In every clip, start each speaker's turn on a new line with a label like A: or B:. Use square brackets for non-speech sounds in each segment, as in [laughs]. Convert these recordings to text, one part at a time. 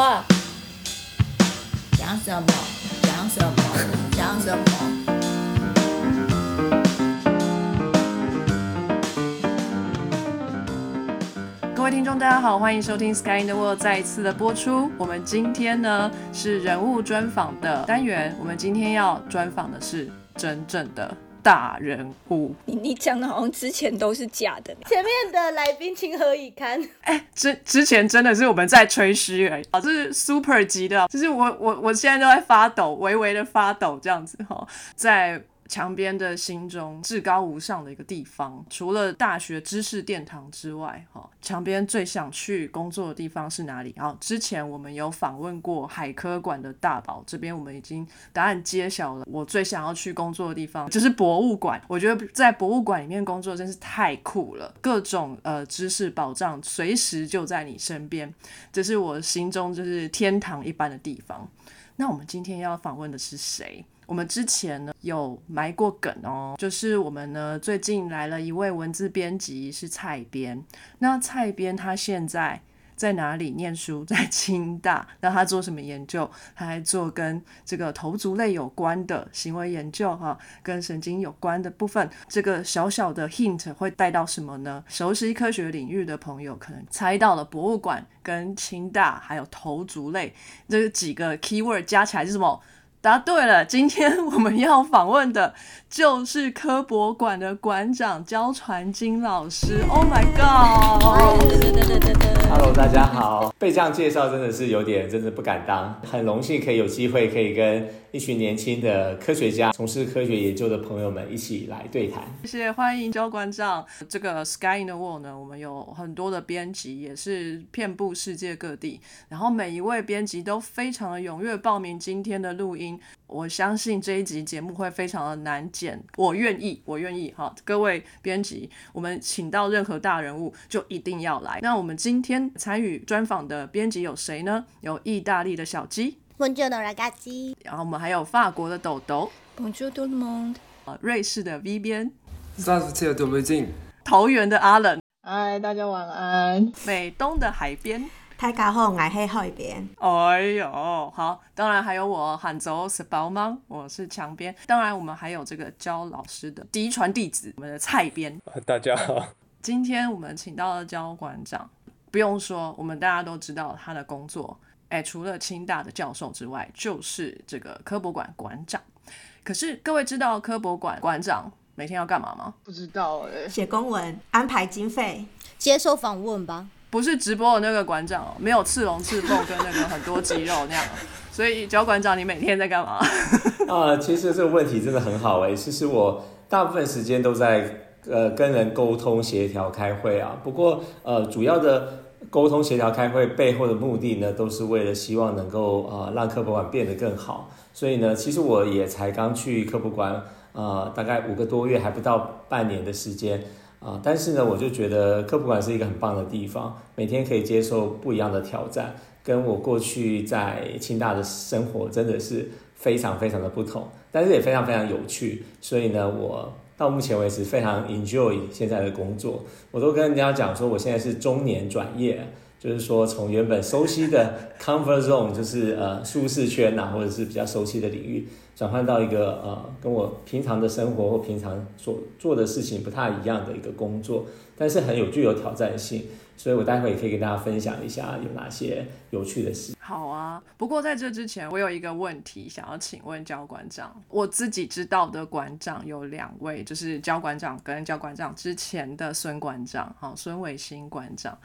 A: 话，讲什么？讲什么？讲什么？
B: 各位听众，大家好，欢迎收听《Sky in the World》再一次的播出。我们今天呢是人物专访的单元，我们今天要专访的是真正的大人物。
C: 你你讲的好像之前都是假的，
A: 前面的来宾情何以堪？
B: 哎，之之前真的是我们在吹嘘而已，啊，这是 super 级的，就是我我我现在都在发抖，微微的发抖这样子哈，在。墙边的心中至高无上的一个地方，除了大学知识殿堂之外，哈，墙边最想去工作的地方是哪里？好，之前我们有访问过海科馆的大宝，这边我们已经答案揭晓了。我最想要去工作的地方就是博物馆，我觉得在博物馆里面工作真是太酷了，各种呃知识宝藏随时就在你身边，这是我心中就是天堂一般的地方。那我们今天要访问的是谁？我们之前呢有埋过梗哦，就是我们呢最近来了一位文字编辑是蔡编，那蔡编他现在在哪里念书？在清大。那他做什么研究？他还做跟这个头足类有关的行为研究哈，跟神经有关的部分。这个小小的 hint 会带到什么呢？熟悉科学领域的朋友可能猜到了，博物馆跟清大还有头足类这几个 keyword 加起来是什么？答对了，今天我们要访问的就是科博馆的馆长焦传金老师。Oh my god！
C: 对对对对对对。
D: Hello，大家好。被这样介绍真的是有点，真的不敢当。很荣幸可以有机会可以跟一群年轻的科学家、从事科学研究的朋友们一起来对谈。
B: 谢谢，欢迎焦馆长。这个 Sky in the World 呢，我们有很多的编辑，也是遍布世界各地。然后每一位编辑都非常的踊跃报名今天的录音。我相信这一集节目会非常的难剪我愿意我愿意好各位编辑我们请到任何大人物就一定要来。那我们今天参与专访的编辑有谁呢？有意大利的小鸡然后我们还有法国的豆豆瑞士的 v 边
E: 三十七的准备进
B: 桃园的阿冷
F: 嗨大家晚安。
B: 美东的海边
G: 大家好，我喺海边。
B: 哎呦，好，当然还有我喊走是包吗？我是墙边。当然，我们还有这个焦老师的嫡传弟子，我们的蔡编。
E: 大家好。
B: 今天我们请到了焦馆长，不用说，我们大家都知道他的工作。哎，除了清大的教授之外，就是这个科博馆馆长。可是各位知道科博馆馆长每天要干嘛吗？
F: 不知道哎、
G: 写公文，安排经费，
A: 接受访问吧。
B: 不是直播的那个馆长哦，没有刺龙刺凤跟那个很多肌肉那样。所以焦馆长，你每天在干嘛？
D: 啊、[laughs] 其实这个问题真的很好哎、其实我大部分时间都在呃跟人沟通、协调、开会啊。不过呃，主要的沟通、协调、开会背后的目的呢，都是为了希望能够呃让科普馆变得更好。所以呢，其实我也才刚去科普馆呃大概五个多月，还不到半年的时间。啊，但是呢，我就觉得科普馆是一个很棒的地方，每天可以接受不一样的挑战，跟我过去在清大的生活真的是非常非常的不同，但是也非常非常有趣。所以呢，我到目前为止非常 enjoy 现在的工作，我都跟人家讲说，我现在是中年转业，就是说从原本熟悉的 comfort zone，就是呃舒适圈呐、或者是比较熟悉的领域。转换到一个呃跟我平常的生活或平常所做的事情不太一样的一个工作，但是很有具有挑战性，所以我待会也可以跟大家分享一下有哪些有趣的事。
B: 好啊，不过在这之前，我有一个问题想要请问焦馆长。我自己知道的馆长有两位，就是焦馆长跟焦馆长之前的孙馆长，好，孙伟新馆长。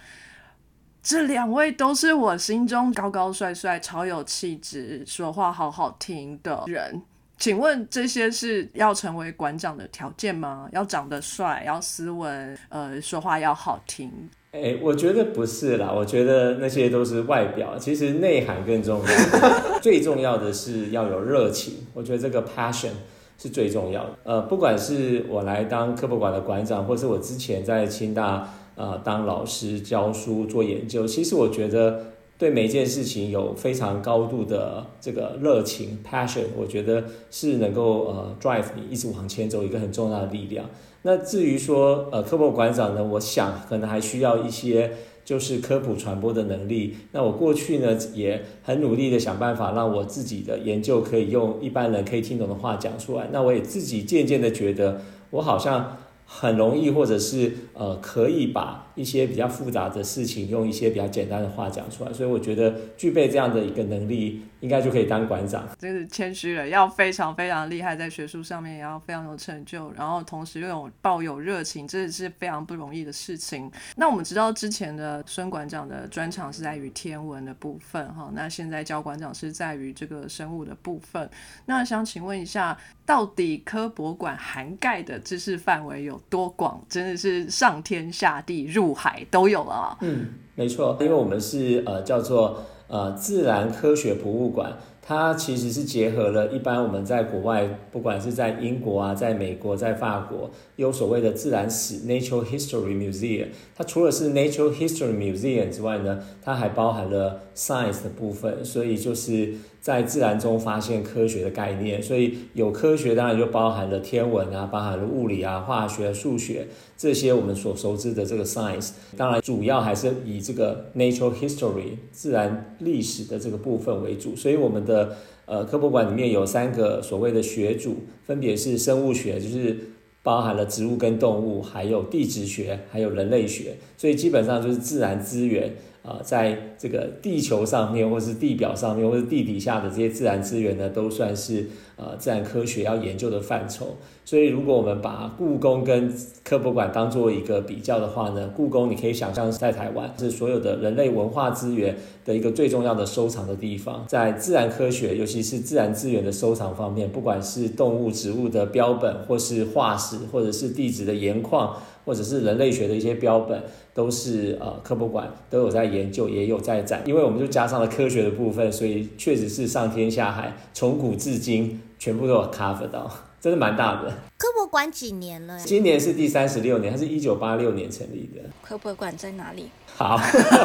B: 这两位都是我心中高高帅帅、超有气质、说话好好听的人。请问这些是要成为馆长的条件吗？要长得帅，要斯文，呃，说话要好听。
D: 哎，我觉得不是啦，我觉得那些都是外表，其实内涵更重要。[laughs] 最重要的是要有热情，我觉得这个 passion 是最重要的。呃，不管是我来当科博馆的馆长，或是我之前在清大呃当老师教书做研究，其实我觉得对每一件事情有非常高度的这个热情 passion，我觉得是能够呃 drive 你一直往前走一个很重要的力量。那至于说呃科博馆长呢，我想可能还需要一些就是科普传播的能力。那我过去呢也很努力的想办法让我自己的研究可以用一般人可以听懂的话讲出来。那我也自己渐渐的觉得我好像。很容易，或者是呃，可以把一些比较复杂的事情用一些比较简单的话讲出来，所以我觉得具备这样的一个能力，应该就可以当馆长。
B: 真是谦虚了，要非常非常厉害，在学术上面也要非常有成就，然后同时又有抱有热情，这是非常不容易的事情。那我们知道之前的孙馆长的专长是在于天文的部分，哈，那现在教馆长是在于这个生物的部分。那想请问一下，到底科博馆涵盖的知识范围有多广？真的是上上天下地入海都有了！
D: 嗯，没错，因为我们是呃叫做呃自然科学博物馆。它其实是结合了一般我们在国外，不管是在英国啊，在美国，在法国，有所谓的自然史 （Natural History Museum）。它除了是 Natural History Museum 之外呢，它还包含了 Science 的部分，所以就是在自然中发现科学的概念。所以有科学，当然就包含了天文啊，包含了物理啊、化学、数学这些我们所熟知的这个 Science。当然，主要还是以这个 Natural History 自然历史的这个部分为主。所以我们的呃科博馆里面有三个所谓的学组，分别是生物学，就是包含了植物跟动物，还有地质学，还有人类学，所以基本上就是自然资源。啊，在这个地球上面，或是地表上面，或是地底下的这些自然资源呢，都算是呃自然科学要研究的范畴。所以，如果我们把故宫跟科博馆当做一个比较的话呢，故宫你可以想象是在台湾是所有的人类文化资源的一个最重要的收藏的地方。在自然科学，尤其是自然资源的收藏方面，不管是动物、植物的标本，或是化石，或者是地质的岩矿。或者是人类学的一些标本，都是呃科博馆都有在研究，也有在展。因为我们就加上了科学的部分，所以确实是上天下海，从古至今全部都有 cover 到，真的蛮大的。
H: 科博馆几年了？
D: 今年是第三十六年，它是一九八六年成立的。
C: 科博馆在哪里？
D: 好，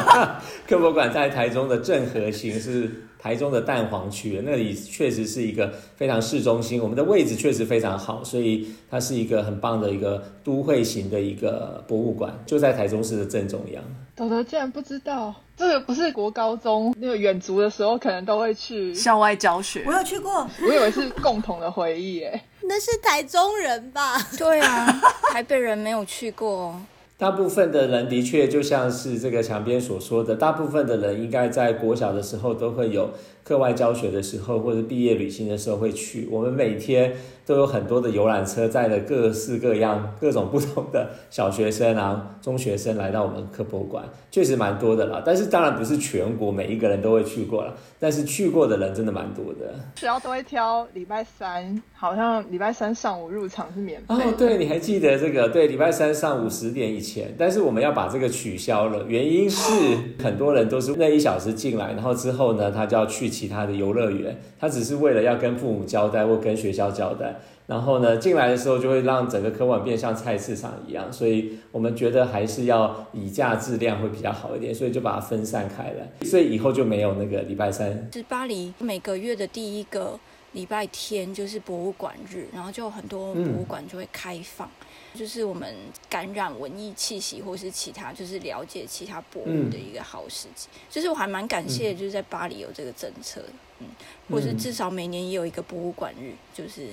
D: [laughs] 科博馆在台中的正核心是。台中的蛋黄区，那里确实是一个非常市中心，我们的位置确实非常好，所以它是一个很棒的一个都会型的一个博物馆，就在台中市的正中央。
F: 豆豆竟然不知道，这个不是国高中那个远足的时候可能都会去
B: 校外教学，
G: 我有去过，
F: 我以为是共同的回忆诶。
H: 那是台中人吧？[laughs]
C: 对啊，台北人没有去过。
D: 大部分的人的确就像是这个墙边所说的，大部分的人应该在国小的时候都会有课外教学的时候，或者毕业旅行的时候会去。我们每天。都有很多的游览车载了各式各样、[laughs] 各种不同的小学生啊、中学生来到我们科博馆，确实蛮多的啦。但是当然不是全国每一个人都会去过了，但是去过的人真的蛮多的。
F: 学校都会挑礼拜三，好像礼拜三上午入场是免费。
D: 哦，对，你还记得这个？对，礼拜三上午十点以前，但是我们要把这个取消了，原因是 [gasps] 很多人都是那一小时进来，然后之后呢，他就要去其他的游乐园，他只是为了要跟父母交代或跟学校交代。然后呢，进来的时候就会让整个科馆变像菜市场一样，所以我们觉得还是要以价质量会比较好一点，所以就把它分散开来，所以以后就没有那个礼拜三。
C: 是巴黎每个月的第一个礼拜天就是博物馆日，然后就很多博物馆就会开放。就是我们感染文艺气息，或是其他，就是了解其他博物的一个好时机。就是我还蛮感谢，就是在巴黎有这个政策，嗯，或是至少每年也有一个博物馆日。就是，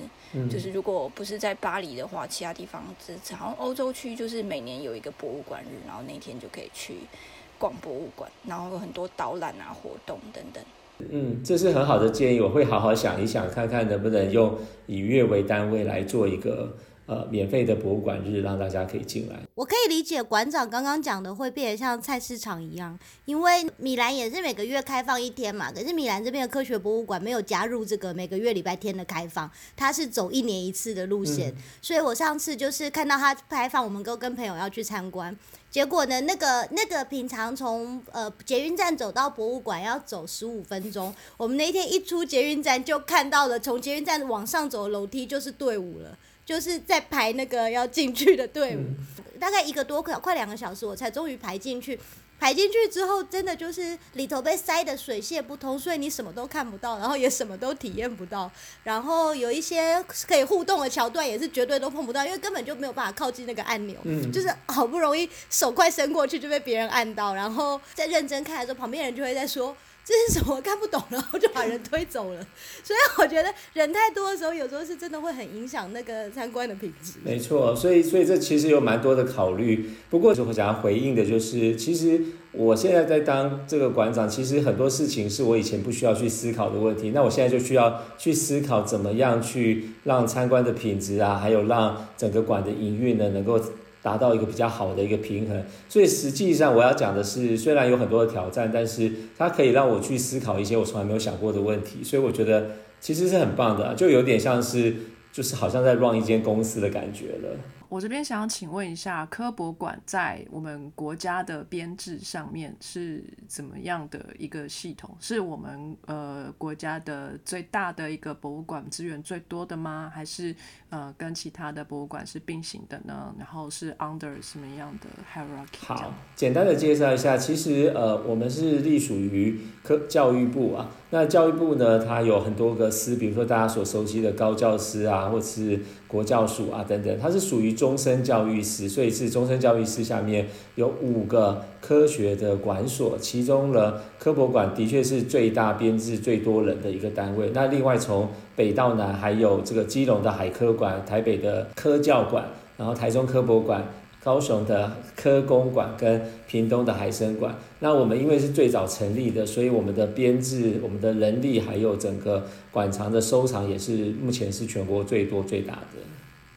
C: 就是如果不是在巴黎的话，其他地方，好像欧洲区就是每年有一个博物馆日，然后那天就可以去逛博物馆，然后有很多导览啊、活动等等。
D: 嗯，这是很好的建议，我会好好想一想，看看能不能用以月为单位来做一个。呃，免费的博物馆日让大家可以进来。
H: 我可以理解馆长刚刚讲的会变得像菜市场一样，因为米兰也是每个月开放一天嘛。可是米兰这边的科学博物馆没有加入这个每个月礼拜天的开放，它是走一年一次的路线。所以我上次就是看到它开放，我们都跟朋友要去参观。结果呢，那个那个平常从呃捷运站走到博物馆要走十五分钟，我们那天一出捷运站就看到了，从捷运站往上走楼梯就是队伍了。就是在排那个要进去的队伍，大概一个多快快两个小时，我才终于排进去。排进去之后，真的就是里头被塞得水泄不通，所以你什么都看不到，然后也什么都体验不到。然后有一些可以互动的桥段，也是绝对都碰不到，因为根本就没有办法靠近那个按钮。
D: 嗯
H: 就是好不容易手快伸过去就被别人按到，然后在认真看的时候，旁边人就会在说。这是什么？看不懂，然后就把人推走了。[laughs] 所以我觉得人太多的时候，有时候是真的会很影响那个参观的品质。
D: 没错，所以所以这其实有蛮多的考虑。不过我想要回应的就是，其实我现在在当这个馆长，其实很多事情是我以前不需要去思考的问题，那我现在就需要去思考怎么样去让参观的品质啊，还有让整个馆的营运呢能够。达到一个比较好的一个平衡，所以实际上我要讲的是，虽然有很多的挑战，但是它可以让我去思考一些我从来没有想过的问题，所以我觉得其实是很棒的，就有点像是就是好像在 run 一间公司的感觉了。
B: 我这边想请问一下，科博馆在我们国家的编制上面是怎么样的一个系统？是我们呃国家的最大的一个博物馆资源最多的吗？还是呃跟其他的博物馆是并行的呢？然后是 under 什么样的 hierarchy？
D: 好，简单的介绍一下，其实呃我们是隶属于科教育部啊。那教育部呢，它有很多个司，比如说大家所熟悉的高教司啊，或是国教署啊等等，它是属于终身教育司，所以是终身教育司下面有五个科学的管所，其中呢科博馆的确是最大编制最多人的一个单位。那另外从北到南还有这个基隆的海科馆、台北的科教馆，然后台中科博馆。高雄的科公馆跟屏东的海生馆，那我们因为是最早成立的，所以我们的编制、我们的人力还有整个馆藏的收藏也是目前是全国最多最大的。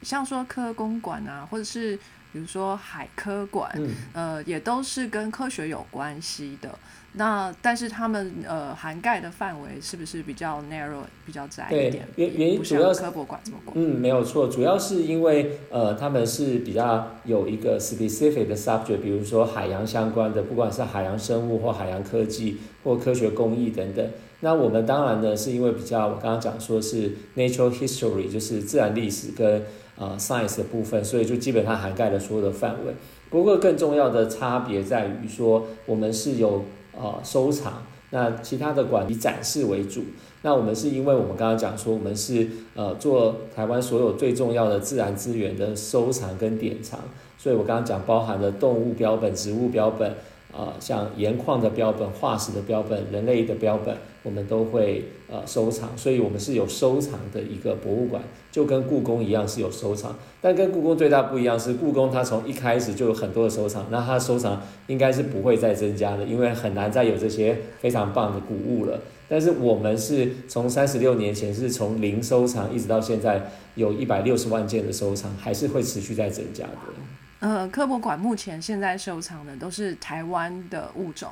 B: 像说科公馆啊，或者是比如说海科馆，
D: 嗯，
B: 呃，也都是跟科学有关系的。那但是他们呃涵盖的范围是不是比较 narrow，比较窄一
D: 对
B: 点？，
D: 原原因主要是
B: 科博馆这么广。
D: 嗯，没有错，主要是因为呃，他们是比较有一个 specific 的 subject，比如说海洋相关的，不管是海洋生物或海洋科技或科学工艺等等。那我们当然呢，是因为比较我刚刚讲说是 natural history，就是自然历史跟呃 science 的部分，所以就基本上涵盖了所有的范围。不过更重要的差别在于说，我们是有呃收藏，那其他的馆以展示为主。那我们是因为我们刚刚讲说，我们是呃做台湾所有最重要的自然资源的收藏跟典藏，所以我刚刚讲包含了动物标本、植物标本，呃像盐矿的标本、化石的标本、人类的标本，我们都会呃收藏，所以我们是有收藏的一个博物馆，就跟故宫一样是有收藏。但跟故宫最大不一样是，故宫它从一开始就有很多的收藏，那它收藏应该是不会再增加的，因为很难再有这些非常棒的古物了。但是我们是从三十六年前是从零收藏，一直到现在有一百六十万件的收藏，还是会持续在增加的。
B: 呃，科博馆目前现在收藏的都是台湾的物种。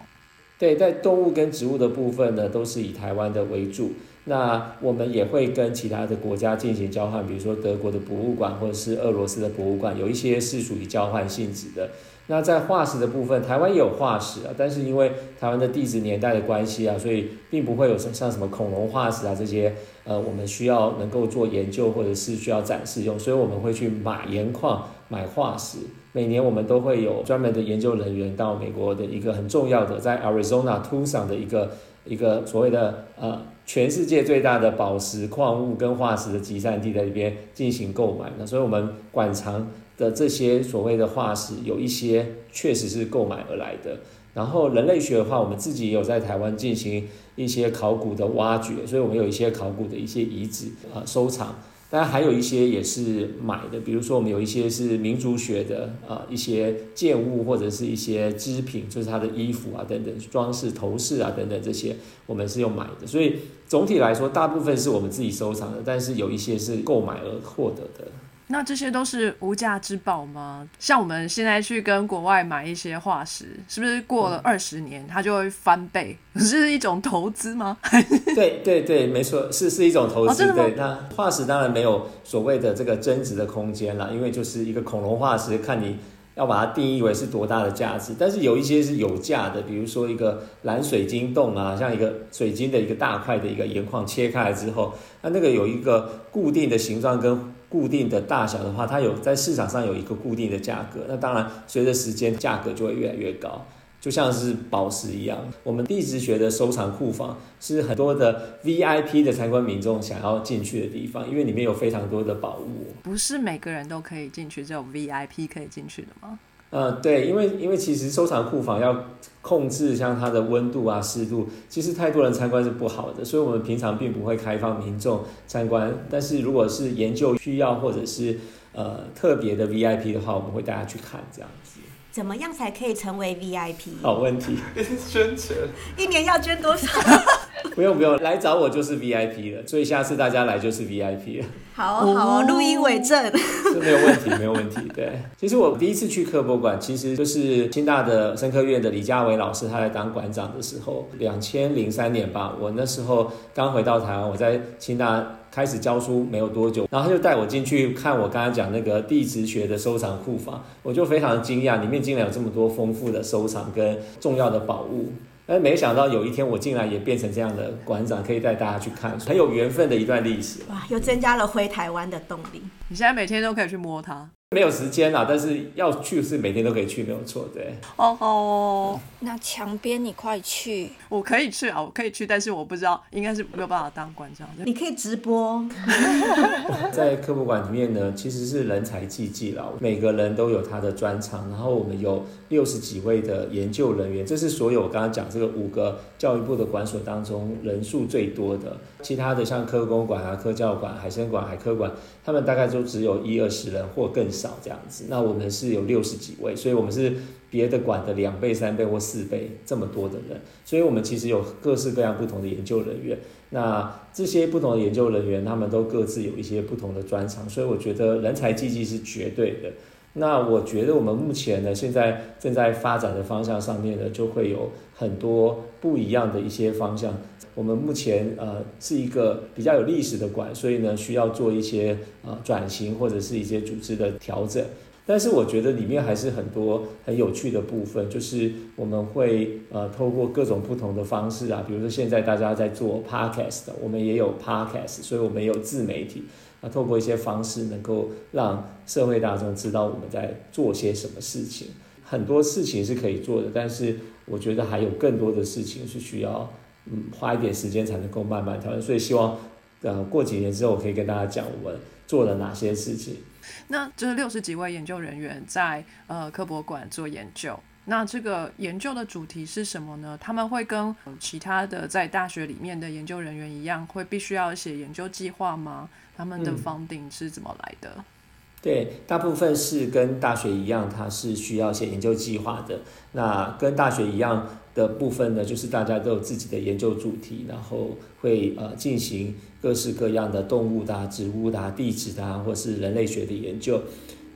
D: 对，在动物跟植物的部分呢，都是以台湾的为主。那我们也会跟其他的国家进行交换，比如说德国的博物馆或者是俄罗斯的博物馆，有一些是属于交换性质的。那在化石的部分，台湾也有化石啊，但是因为台湾的地质年代的关系啊，所以并不会有像什么恐龙化石啊这些，呃，我们需要能够做研究或者是需要展示用，所以我们会去买盐矿、买化石。每年我们都会有专门的研究人员到美国的一个很重要的，在 Arizona Tucson 的一个一个所谓的呃全世界最大的宝石矿物跟化石的集散地，在这边进行购买那所以我们馆藏的这些所谓的化石，有一些确实是购买而来的。然后人类学的话，我们自己也有在台湾进行一些考古的挖掘，所以我们有一些考古的一些遗址啊、呃、收藏。当然还有一些也是买的，比如说我们有一些是民族学的啊、呃、一些建物或者是一些织品，就是它的衣服啊等等装饰头饰啊等等这些，我们是用买的。所以总体来说，大部分是我们自己收藏的，但是有一些是购买而获得的。
B: 那这些都是无价之宝吗？像我们现在去跟国外买一些化石，是不是过了二十年它就会翻倍？[laughs] 是一种投资吗？[laughs]
D: 对对对，没错，是是一种投资。对，那化石当然没有所谓的这个增值的空间啦，因为就是一个恐龙化石，看你要把它定义为是多大的价值。但是有一些是有价的，比如说一个蓝水晶洞啊，像一个水晶的一个大块的一个岩矿切开来之后，那那个有一个固定的形状跟固定的大小的话，它有在市场上有一个固定的价格。那当然随着时间价格就会越来越高。就像是宝石一样。我们地质学的收藏库房是很多的 VIP 的参观民众想要进去的地方，因为里面有非常多的宝物。
B: 不是每个人都可以进去，只有 VIP 可以进去的吗？
D: 呃，对，因为因为其实收藏库房要控制像它的温度啊、湿度，其实太多人参观是不好的，所以我们平常并不会开放民众参观。但是如果是研究需要或者是呃特别的 VIP 的话，我们会带他去看这样子。
G: 怎么样才可以成为 VIP？
D: 好问题，
E: 宣传。
G: 一年要捐多少？[laughs]
D: 不用不用，来找我就是 VIP 了，所以下次大家来就是 VIP 了。
G: 好哦好哦，录音为证。[laughs]
D: 这没有问题，没有问题。对，其实我第一次去科博馆，其实就是清大的生科院的李家伟老师，他在当馆长的时候，两千零三年吧，我那时候刚回到台湾，我在清大开始教书没有多久，然后他就带我进去看我刚才讲那个地质学的收藏库房，我就非常惊讶，里面竟然有这么多丰富的收藏跟重要的宝物。但没想到有一天我竟然也变成这样的馆长，可以带大家去看，很有缘分的一段历史。
G: 哇，又增加了回台湾的动力。
B: 你现在每天都可以去摸它。
D: 没有时间啦，但是要去是每天都可以去，没有错。对，
B: 哦哦，
C: 那墙边你快去，
B: 我可以去啊，我可以去，但是我不知道，应该是没有办法当馆长的。
G: 你可以直播。[laughs] [laughs]
D: 在科博馆里面呢，其实是人才济济了，每个人都有他的专长，然后我们有六十几位的研究人员，这是所有我刚刚讲这个五个教育部的馆所当中人数最多的。其他的像科工馆啊、科教馆、海参馆、海科馆，他们大概都只有一二十人或更少少这样子。那我们是有六十几位，所以我们是别的馆的两倍、三倍或四倍这么多的人，所以我们其实有各式各样不同的研究人员。那这些不同的研究人员，他们都各自有一些不同的专长，所以我觉得人才济济是绝对的。那我觉得我们目前呢，现在正在发展的方向上面呢，就会有很多不一样的一些方向。我们目前呃是一个比较有历史的馆，所以呢需要做一些呃转型或者是一些组织的调整。但是我觉得里面还是很多很有趣的部分，就是我们会呃透过各种不同的方式啊，比如说现在大家在做 podcast，我们也有 podcast，所以我们也有自媒体。那透过一些方式，能够让社会大众知道我们在做些什么事情。很多事情是可以做的，但是我觉得还有更多的事情是需要嗯花一点时间才能够慢慢调整。所以希望呃过几年之后，我可以跟大家讲我们做了哪些事情。
B: 那这六十几位研究人员在呃科博馆做研究，那这个研究的主题是什么呢？他们会跟其他的在大学里面的研究人员一样，会必须要写研究计划吗？他们的方定是怎么来的？
D: 对，大部分是跟大学一样，它是需要写研究计划的。那跟大学一样的部分呢，就是大家都有自己的研究主题，然后会呃进行各式各样的动物的、植物的、地质的，或是人类学的研究。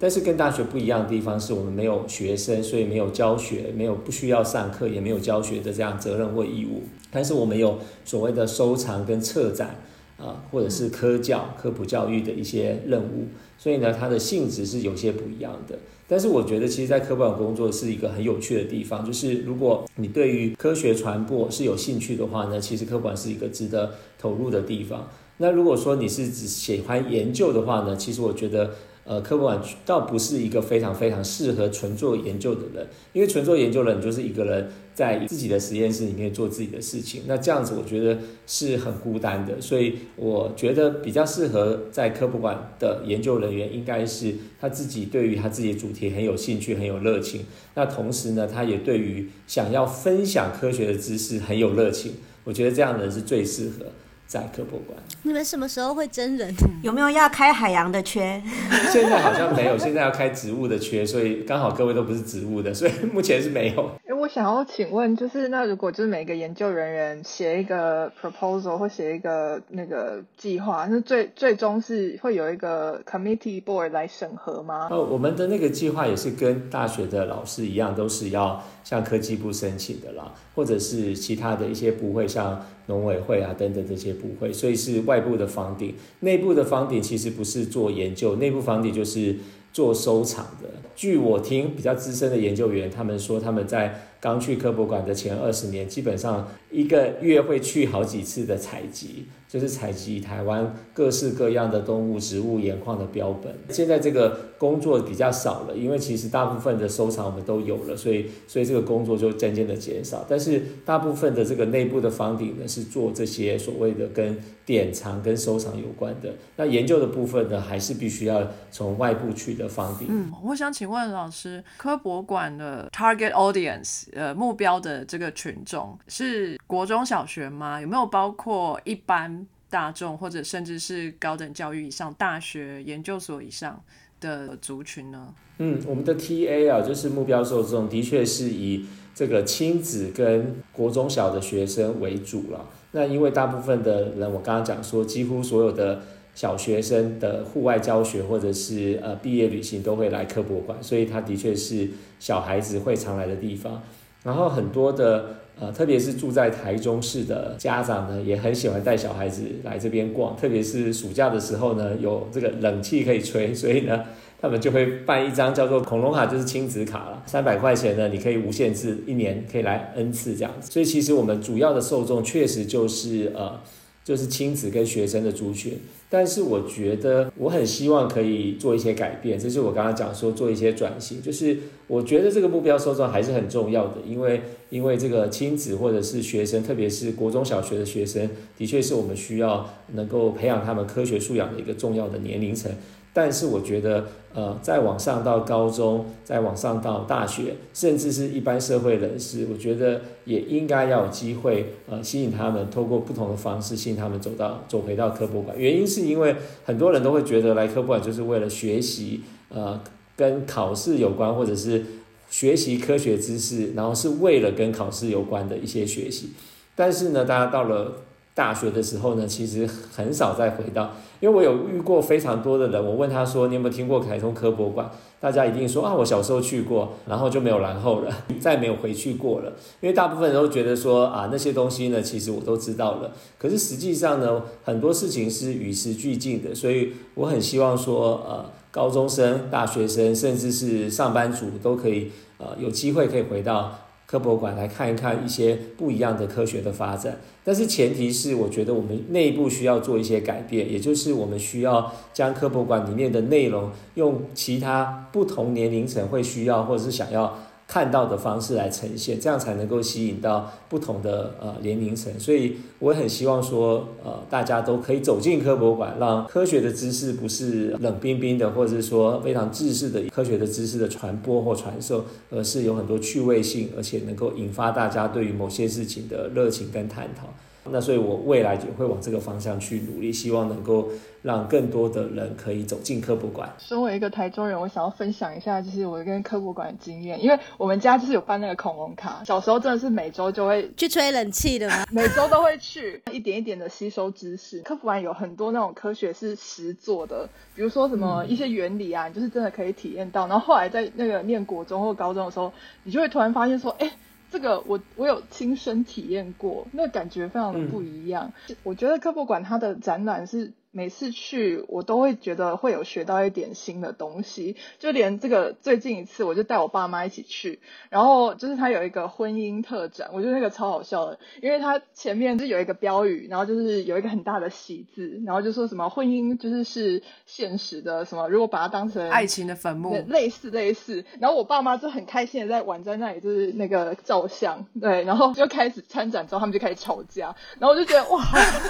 D: 但是跟大学不一样的地方是我们没有学生，所以没有教学，没有不需要上课，也没有教学的这样责任或义务。但是我们有所谓的收藏跟策展。啊，或者是科教、科普教育的一些任务，所以呢，它的性质是有些不一样的。但是我觉得，其实，在科普馆工作是一个很有趣的地方。就是如果你对于科学传播是有兴趣的话呢，其实科馆是一个值得投入的地方。那如果说你是只喜欢研究的话呢，其实我觉得。呃，科博馆倒不是一个非常非常适合纯做研究的人，因为纯做研究的人就是一个人在自己的实验室里面做自己的事情，那这样子我觉得是很孤单的。所以我觉得比较适合在科博馆的研究人员，应该是他自己对于他自己的主题很有兴趣、很有热情。那同时呢，他也对于想要分享科学的知识很有热情。我觉得这样的人是最适合。在科博馆，
H: 你们什么时候会真人？
G: 有没有要开海洋的缺？[laughs]
D: 现在好像没有，现在要开植物的缺，所以刚好各位都不是植物的，所以目前是没有。
F: 我想要请问，就是那如果就是每个研究人员写一个 proposal 或写一个那个计划，那最最终是会有一个 committee board 来审核吗？
D: 呃，我们的那个计划也是跟大学的老师一样，都是要向科技部申请的啦，或者是其他的一些不会像。农委会啊，等等这些部会，所以是外部的房顶，内部的房顶其实不是做研究，内部房顶就是做收藏的。据我听比较资深的研究员他们说，他们在刚去科博馆的前二十年，基本上一个月会去好几次的采集。就是采集台湾各式各样的动物、植物、盐矿的标本。现在这个工作比较少了，因为其实大部分的收藏我们都有了，所以所以这个工作就渐渐的减少。但是大部分的这个内部的房顶呢，是做这些所谓的跟典藏、跟收藏有关的。那研究的部分呢，还是必须要从外部去的房顶。
B: 嗯，我想请问老师，科博馆的 target audience，呃，目标的这个群众是国中小学吗？有没有包括一般？大众或者甚至是高等教育以上、大学研究所以上的族群呢？
D: 嗯，我们的 TA 啊，就是目标受众，的确是以这个亲子跟国中小的学生为主了。那因为大部分的人，我刚刚讲说，几乎所有的小学生的户外教学或者是呃毕业旅行都会来科博馆，所以它的确是小孩子会常来的地方。然后很多的。呃，特别是住在台中市的家长呢，也很喜欢带小孩子来这边逛。特别是暑假的时候呢，有这个冷气可以吹，所以呢，[laughs] 他们就会办一张叫做“恐龙卡”，就是亲子卡了，三百块钱呢，你可以无限制一年可以来 N 次这样子。所以其实我们主要的受众确实就是呃。就是亲子跟学生的族群，但是我觉得我很希望可以做一些改变，这是我刚刚讲说做一些转型。就是我觉得这个目标受众还是很重要的，因为因为这个亲子或者是学生，特别是国中小学的学生，的确是我们需要能够培养他们科学素养的一个重要的年龄层。但是我觉得，呃，再往上到高中，再往上到大学，甚至是一般社会人士，我觉得也应该要有机会，呃，吸引他们，透过不同的方式吸引他们走到走回到科博馆。原因是因为很多人都会觉得来科博馆就是为了学习，呃，跟考试有关，或者是学习科学知识，然后是为了跟考试有关的一些学习。但是呢，大家到了大学的时候呢，其实很少再回到。因为我有遇过非常多的人，我问他说：“你有没有听过凯通科博馆？”大家一定说：“啊，我小时候去过，然后就没有然后了，[laughs] 再没有回去过了。”因为大部分人都觉得说：“啊，那些东西呢，其实我都知道了。”可是实际上呢，很多事情是与时俱进的，所以我很希望说，呃，高中生、大学生，甚至是上班族，都可以呃有机会可以回到。科博馆来看一看一些不一样的科学的发展，但是前提是我觉得我们内部需要做一些改变，也就是我们需要将科博馆里面的内容用其他不同年龄层会需要或者是想要。看到的方式来呈现，这样才能够吸引到不同的呃年龄层。所以我很希望说，呃，大家都可以走进科博馆，让科学的知识不是冷冰冰的，或者是说非常知识的科学的知识的传播或传授，而是有很多趣味性，而且能够引发大家对于某些事情的热情跟探讨。那所以，我未来也会往这个方向去努力，希望能够让更多的人可以走进科普馆。
F: 身为一个台中人，我想要分享一下，就是我跟科普馆的经验，因为我们家就是有办那个恐龙卡，小时候真的是每周就会
H: 去吹冷气的吗？[laughs]
F: 每周都会去，一点一点的吸收知识。科普馆有很多那种科学是实做的，比如说什么一些原理啊，你就是真的可以体验到。然后后来在那个念国中或高中的时候，你就会突然发现说，哎。这个我我有亲身体验过，那感觉非常的不一样。我觉得科博馆它的展览是。每次去，我都会觉得会有学到一点新的东西。就连这个最近一次，我就带我爸妈一起去，然后就是他有一个婚姻特展，我觉得那个超好笑的，因为他前面就有一个标语，然后就是有一个很大的喜字，然后就说什么婚姻就是是现实的什么，如果把它当成
B: 爱情的坟墓，
F: 类似类似。然后我爸妈就很开心的在玩在那里，就是那个照相，对，然后就开始参展之后，他们就开始吵架，然后我就觉得哇，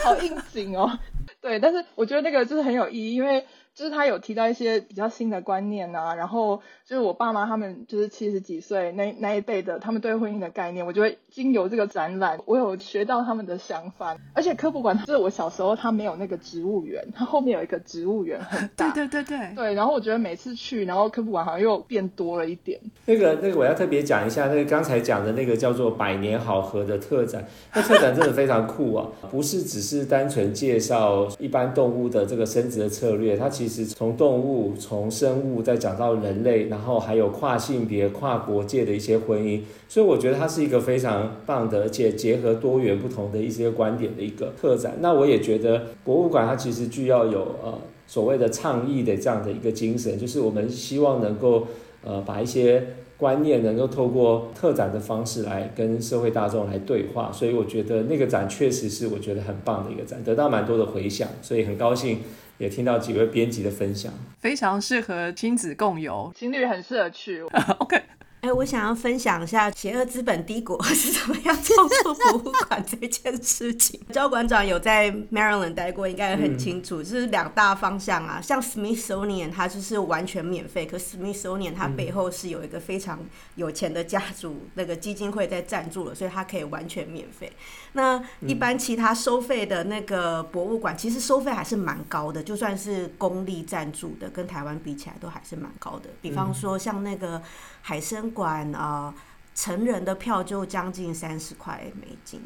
F: 好应景哦。对，但是我觉得那个就是很有意义，因为。就是他有提到一些比较新的观念啊，然后就是我爸妈他们就是七十几岁那那一辈的，他们对婚姻的概念，我觉得经由这个展览，我有学到他们的想法。而且科普馆就是我小时候他没有那个植物园，它后面有一个植物园很大。[laughs]
B: 对对对对。
F: 对，然后我觉得每次去，然后科普馆好像又变多了一点。
D: 那个那个我要特别讲一下，那个刚才讲的那个叫做百年好合的特展，那特展真的非常酷啊，不是只是单纯介绍一般动物的这个生殖的策略，它其其实从动物、从生物再讲到人类，然后还有跨性别、跨国界的一些婚姻，所以我觉得它是一个非常棒的，而且结合多元不同的一些观点的一个特展。那我也觉得博物馆它其实具要有呃所谓的倡议的这样的一个精神，就是我们希望能够呃把一些观念能够透过特展的方式来跟社会大众来对话，所以我觉得那个展确实是我觉得很棒的一个展，得到蛮多的回响，所以很高兴也听到几位编辑的分享，
B: 非常适合亲子共游，
F: 情侣很适合去。[laughs]
B: OK。
G: 哎，我想要分享一下邪恶资本帝国是怎么样操作博物馆这件事情。焦馆长有在 Maryland 待过，应该很清楚，就是两大方向啊。像 Smithsonian 它就是完全免费，可 Smithsonian 它背后是有一个非常有钱的家族那个基金会在赞助了，所以它可以完全免费。那一般其他收费的那个博物馆，其实收费还是蛮高的，就算是公立赞助的，跟台湾比起来都还是蛮高的。比方说像那个。海参馆啊，成人的票就将近三十块美金。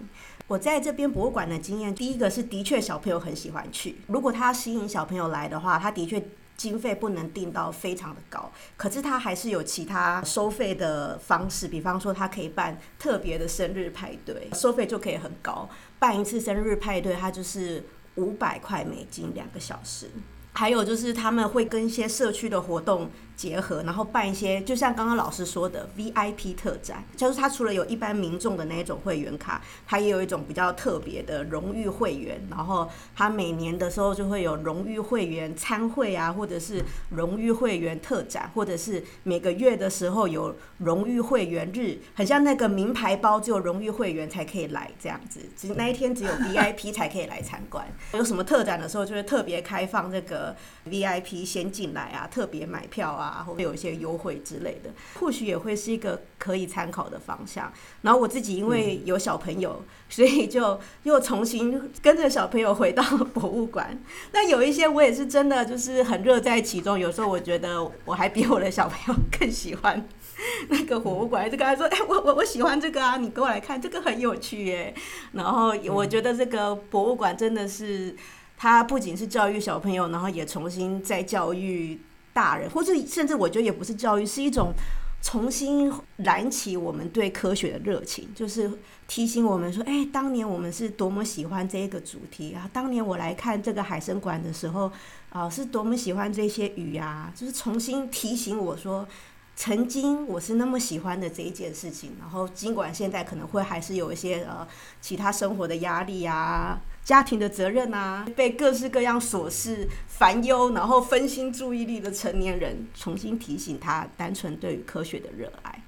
G: 我在这边博物馆的经验，第一个是的确小朋友很喜欢去。如果他要吸引小朋友来的话，他的确经费不能定到非常的高，可是他还是有其他收费的方式。比方说，他可以办特别的生日派对，收费就可以很高。办一次生日派对，他就是五百块美金两个小时。还有就是他们会跟一些社区的活动。结合，然后办一些，就像刚刚老师说的 VIP 特展，就是它除了有一般民众的那一种会员卡，它也有一种比较特别的荣誉会员。然后它每年的时候就会有荣誉会员参会啊，或者是荣誉会员特展，或者是每个月的时候有荣誉会员日，很像那个名牌包，只有荣誉会员才可以来这样子，只那一天只有 VIP 才可以来参观。有什么特展的时候，就会特别开放这个 VIP 先进来啊，特别买票啊。啊，会有一些优惠之类的，或许也会是一个可以参考的方向。然后我自己因为有小朋友，所以就又重新跟着小朋友回到博物馆。那有一些我也是真的就是很热在其中。有时候我觉得我还比我的小朋友更喜欢那个博物馆，就跟他说：“哎，我我我喜欢这个啊，你跟我来看，这个很有趣耶。”然后我觉得这个博物馆真的是，它不仅是教育小朋友，然后也重新再教育。大人，或者甚至我觉得也不是教育，是一种重新燃起我们对科学的热情，就是提醒我们说，哎，当年我们是多么喜欢这一个主题啊！当年我来看这个海参馆的时候，啊，是多么喜欢这些鱼啊！就是重新提醒我说，曾经我是那么喜欢的这一件事情。然后，尽管现在可能会还是有一些呃其他生活的压力啊。家庭的责任啊，被各式各样琐事烦忧，然后分心注意力的成年人，重新提醒他单纯对于科学的热爱。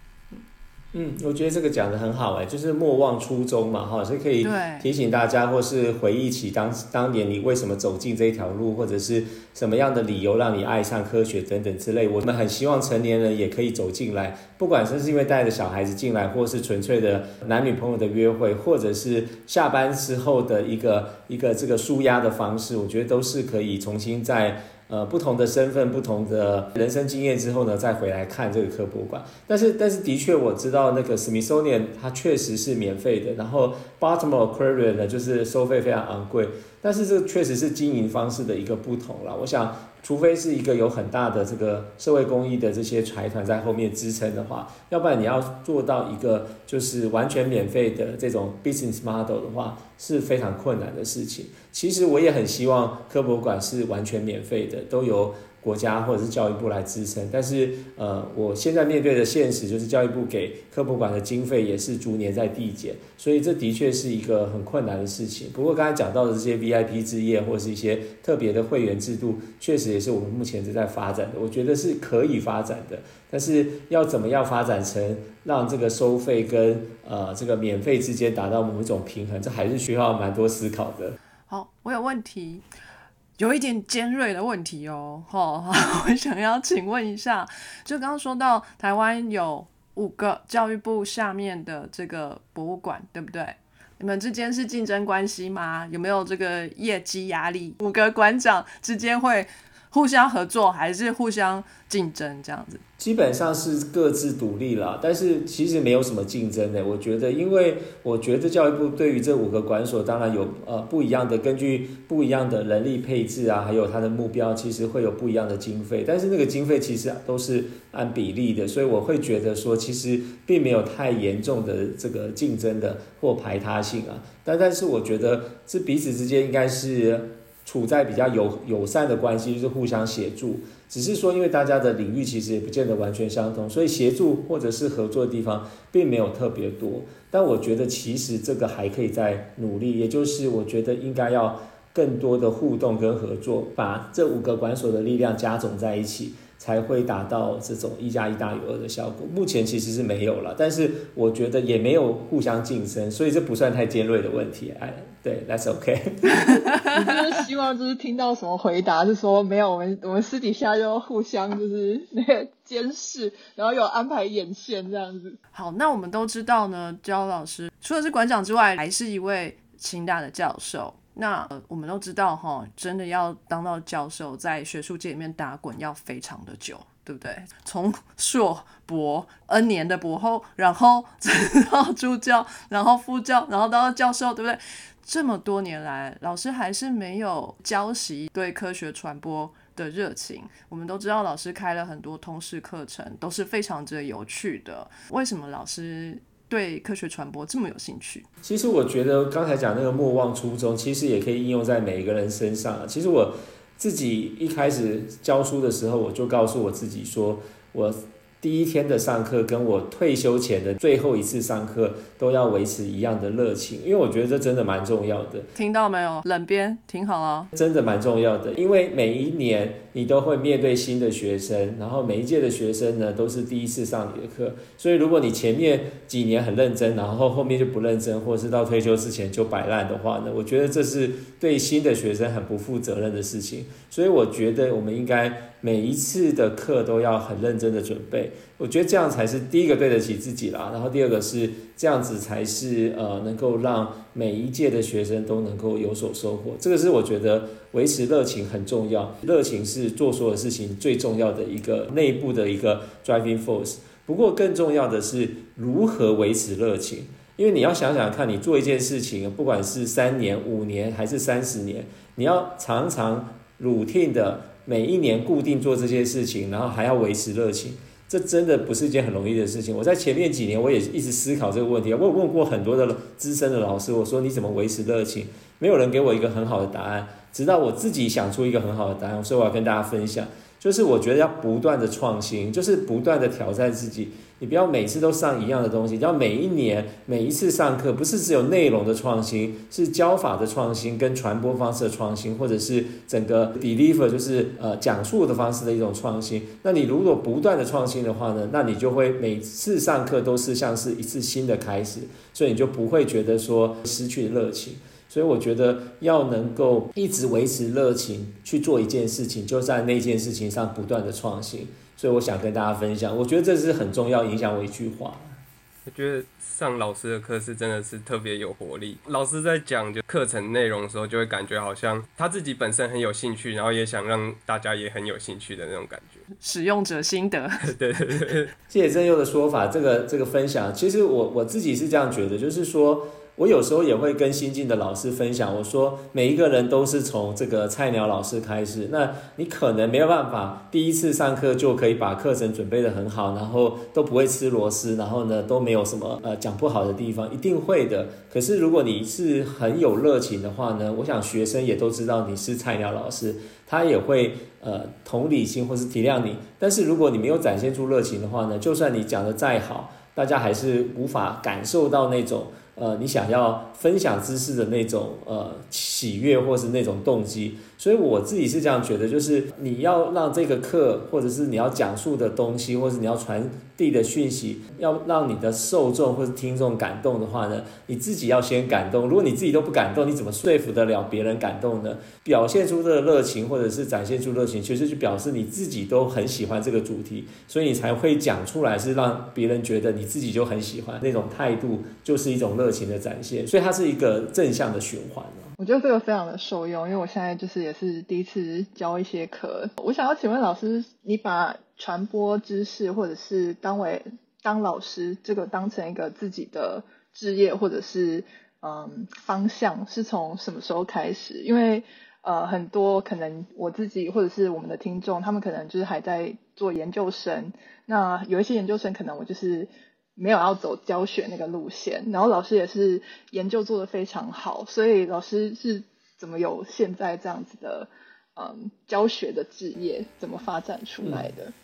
D: 嗯，我觉得这个讲的很好哎，就是莫忘初衷嘛，哈，是可以提醒大家，或是回忆起当当年你为什么走进这一条路，或者是什么样的理由让你爱上科学等等之类。我们很希望成年人也可以走进来，不管是是因为带着小孩子进来，或是纯粹的男女朋友的约会，或者是下班之后的一个一个这个舒压的方式，我觉得都是可以重新在。呃，不同的身份、不同的人生经验之后呢，再回来看这个科博馆。但是，但是的确我知道那个 Smithsonian 它确实是免费的，然后 Baltimore Aquarium 呢就是收费非常昂贵。但是这确实是经营方式的一个不同了。我想。除非是一个有很大的这个社会公益的这些财团在后面支撑的话，要不然你要做到一个就是完全免费的这种 business model 的话，是非常困难的事情。其实我也很希望科博馆是完全免费的，都由。国家或者是教育部来支撑，但是呃，我现在面对的现实就是教育部给科普馆的经费也是逐年在递减，所以这的确是一个很困难的事情。不过刚才讲到的这些 VIP 之夜或者是一些特别的会员制度，确实也是我们目前正在发展的，我觉得是可以发展的。但是要怎么样发展成让这个收费跟呃这个免费之间达到某一种平衡，这还是需要蛮多思考的。
B: 好，我有问题。有一点尖锐的问题哦，[laughs] 哈，我想要请问一下，就刚刚说到台湾有五个教育部下面的这个博物馆，对不对？你们之间是竞争关系吗？有没有这个业绩压力？五个馆长之间会互相合作，还是互相竞争这样子？
D: 基本上是各自独立了，但是其实没有什么竞争的。我觉得，因为我觉得教育部对于这五个管所，当然有呃不一样的，根据不一样的人力配置啊，还有它的目标，其实会有不一样的经费。但是那个经费其实都是按比例的，所以我会觉得说，其实并没有太严重的这个竞争的或排他性啊。但但是我觉得这彼此之间应该是。处在比较友友善的关系，就是互相协助。只是说，因为大家的领域其实也不见得完全相同，所以协助或者是合作的地方并没有特别多。但我觉得其实这个还可以再努力，也就是我觉得应该要更多的互动跟合作，把这五个管所的力量加总在一起。才会达到这种一加一大于二的效果。目前其实是没有了，但是我觉得也没有互相竞争，所以这不算太尖锐的问题。哎，对，That's OK。
F: 你就是希望就是听到什么回答，是说没有，我们我们私底下就互相就是那个监视，然后有安排眼线这样子。
B: 好，那我们都知道呢，焦老师除了是馆长之外，还是一位清大的教授。那我们都知道哈，真的要当到教授，在学术界里面打滚要非常的久，对不对？从硕博 N 年的博后，然后 [laughs] 到助教，然后副教，然后到教授，对不对？这么多年来，老师还是没有浇熄对科学传播的热情。我们都知道，老师开了很多通识课程，都是非常之有趣的。为什么老师？对科学传播这么有兴趣，
D: 其实我觉得刚才讲那个莫忘初衷，其实也可以应用在每一个人身上。其实我自己一开始教书的时候，我就告诉我自己说，我。第一天的上课跟我退休前的最后一次上课都要维持一样的热情，因为我觉得这真的蛮重要的。
B: 听到没有？冷边挺好啊，
D: 真的蛮重要的。因为每一年你都会面对新的学生，然后每一届的学生呢都是第一次上你的课，所以如果你前面几年很认真，然后后面就不认真，或者是到退休之前就摆烂的话呢，我觉得这是对新的学生很不负责任的事情。所以我觉得我们应该。每一次的课都要很认真的准备，我觉得这样才是第一个对得起自己啦。然后第二个是这样子才是呃能够让每一届的学生都能够有所收获。这个是我觉得维持热情很重要，热情是做所有事情最重要的一个内部的一个 driving force。不过更重要的是如何维持热情，因为你要想想看，你做一件事情，不管是三年、五年还是三十年，你要常常 routine 的。每一年固定做这些事情，然后还要维持热情，这真的不是一件很容易的事情。我在前面几年我也一直思考这个问题，我有问过很多的资深的老师，我说你怎么维持热情？没有人给我一个很好的答案，直到我自己想出一个很好的答案，所以我要跟大家分享。就是我觉得要不断的创新，就是不断的挑战自己。你不要每次都上一样的东西，要每一年每一次上课，不是只有内容的创新，是教法的创新跟传播方式的创新，或者是整个 deliver 就是呃讲述的方式的一种创新。那你如果不断的创新的话呢，那你就会每次上课都是像是一次新的开始，所以你就不会觉得说失去热情。所以我觉得要能够一直维持热情去做一件事情，就在那件事情上不断的创新。所以我想跟大家分享，我觉得这是很重要，影响我一句话。
E: 我觉得上老师的课是真的是特别有活力。老师在讲就课程内容的时候，就会感觉好像他自己本身很有兴趣，然后也想让大家也很有兴趣的那种感觉。
B: 使用者心得，
E: 对 [laughs] 对对。
D: 谢谢郑佑的说法，这个这个分享，其实我我自己是这样觉得，就是说。我有时候也会跟新进的老师分享，我说每一个人都是从这个菜鸟老师开始，那你可能没有办法第一次上课就可以把课程准备的很好，然后都不会吃螺丝，然后呢都没有什么呃讲不好的地方，一定会的。可是如果你是很有热情的话呢，我想学生也都知道你是菜鸟老师，他也会呃同理心或是体谅你。但是如果你没有展现出热情的话呢，就算你讲的再好，大家还是无法感受到那种。呃，你想要分享知识的那种呃喜悦，或是那种动机，所以我自己是这样觉得，就是你要让这个课，或者是你要讲述的东西，或是你要传递的讯息，要让你的受众或者听众感动的话呢，你自己要先感动。如果你自己都不感动，你怎么说服得了别人感动呢？表现出这个热情，或者是展现出热情，其实就表示你自己都很喜欢这个主题，所以你才会讲出来，是让别人觉得你自己就很喜欢那种态度，就是一种热。情的展现，所以它是一个正向的循环
F: 我觉得这个非常的受用，因为我现在就是也是第一次教一些课。我想要请问老师，你把传播知识或者是当为当老师这个当成一个自己的职业或者是嗯方向，是从什么时候开始？因为呃很多可能我自己或者是我们的听众，他们可能就是还在做研究生，那有一些研究生可能我就是。没有要走教学那个路线，然后老师也是研究做得非常好，所以老师是怎么有现在这样子的嗯教学的职业，怎么发展出来的？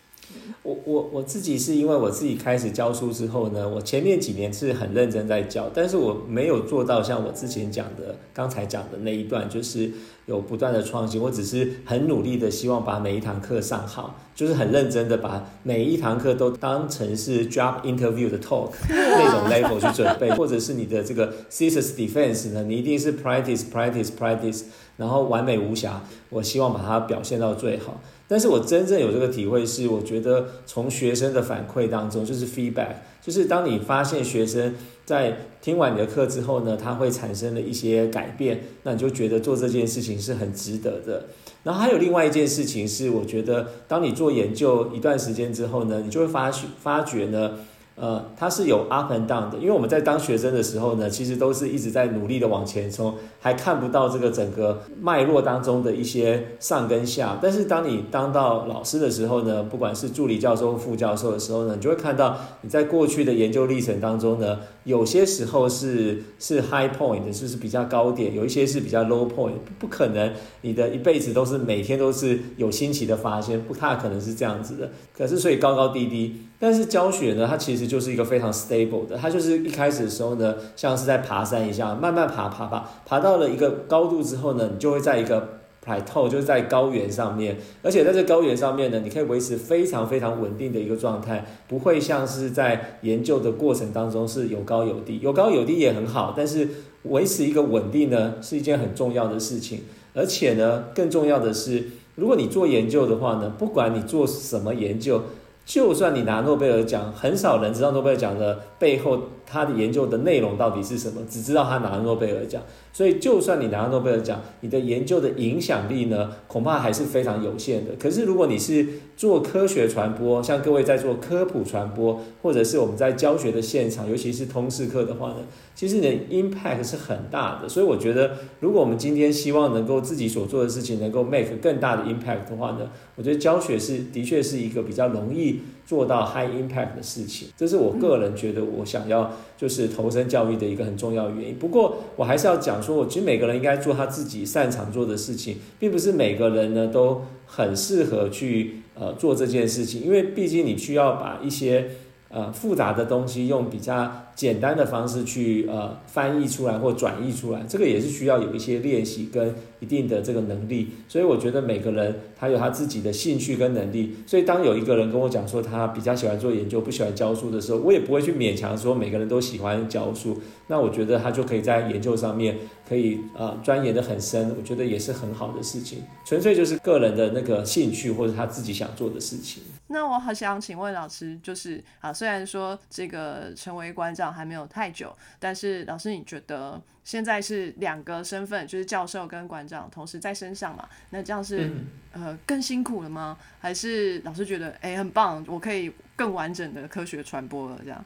D: 我我我自己是因为我自己开始教书之后呢，我前面几年是很认真在教，但是我没有做到像我之前讲的刚才讲的那一段，就是有不断的创新。我只是很努力的希望把每一堂课上好，就是很认真的把每一堂课都当成是 job interview 的 talk [laughs] 那种 level 去准备，或者是你的这个 thesis defense 呢，你一定是 practice practice practice，然后完美无瑕。我希望把它表现到最好。但是我真正有这个体会是，我觉得从学生的反馈当中，就是 feedback，就是当你发现学生在听完你的课之后呢，他会产生了一些改变，那你就觉得做这件事情是很值得的。然后还有另外一件事情是，我觉得当你做研究一段时间之后呢，你就会发发觉呢。呃，它是有 up and down 的，因为我们在当学生的时候呢，其实都是一直在努力的往前冲，还看不到这个整个脉络当中的一些上跟下。但是当你当到老师的时候呢，不管是助理教授、副教授的时候呢，你就会看到你在过去的研究历程当中呢，有些时候是是 high point，就是比较高点；有一些是比较 low point。不可能你的一辈子都是每天都是有新奇的发现，不太可能是这样子的。可是所以高高低低。但是教学呢，它其实就是一个非常 stable 的，它就是一开始的时候呢，像是在爬山一样，慢慢爬爬爬，爬到了一个高度之后呢，你就会在一个 plateau，就是在高原上面，而且在这高原上面呢，你可以维持非常非常稳定的一个状态，不会像是在研究的过程当中是有高有低，有高有低也很好，但是维持一个稳定呢，是一件很重要的事情，而且呢，更重要的是，如果你做研究的话呢，不管你做什么研究。就算你拿诺贝尔奖，很少人知道诺贝尔奖的背后，他的研究的内容到底是什么，只知道他拿了诺贝尔奖。所以，就算你拿了诺贝尔奖，你的研究的影响力呢，恐怕还是非常有限的。可是，如果你是做科学传播，像各位在做科普传播，或者是我们在教学的现场，尤其是通识课的话呢，其实你的 impact 是很大的。所以，我觉得，如果我们今天希望能够自己所做的事情能够 make 更大的 impact 的话呢，我觉得教学是的确是一个比较容易做到 high impact 的事情。这是我个人觉得我想要就是投身教育的一个很重要的原因。不过，我还是要讲。说，我其实每个人应该做他自己擅长做的事情，并不是每个人呢都很适合去呃做这件事情，因为毕竟你需要把一些呃复杂的东西用比较。简单的方式去呃翻译出来或转译出来，这个也是需要有一些练习跟一定的这个能力。所以我觉得每个人他有他自己的兴趣跟能力。所以当有一个人跟我讲说他比较喜欢做研究，不喜欢教书的时候，我也不会去勉强说每个人都喜欢教书。那我觉得他就可以在研究上面可以呃钻研的很深，我觉得也是很好的事情。纯粹就是个人的那个兴趣或者他自己想做的事情。
B: 那我好想请问老师，就是啊，虽然说这个成为馆长。还没有太久，但是老师，你觉得现在是两个身份，就是教授跟馆长同时在身上嘛？那这样是呃更辛苦了吗？还是老师觉得哎很棒，我可以更完整的科学传播了？这样？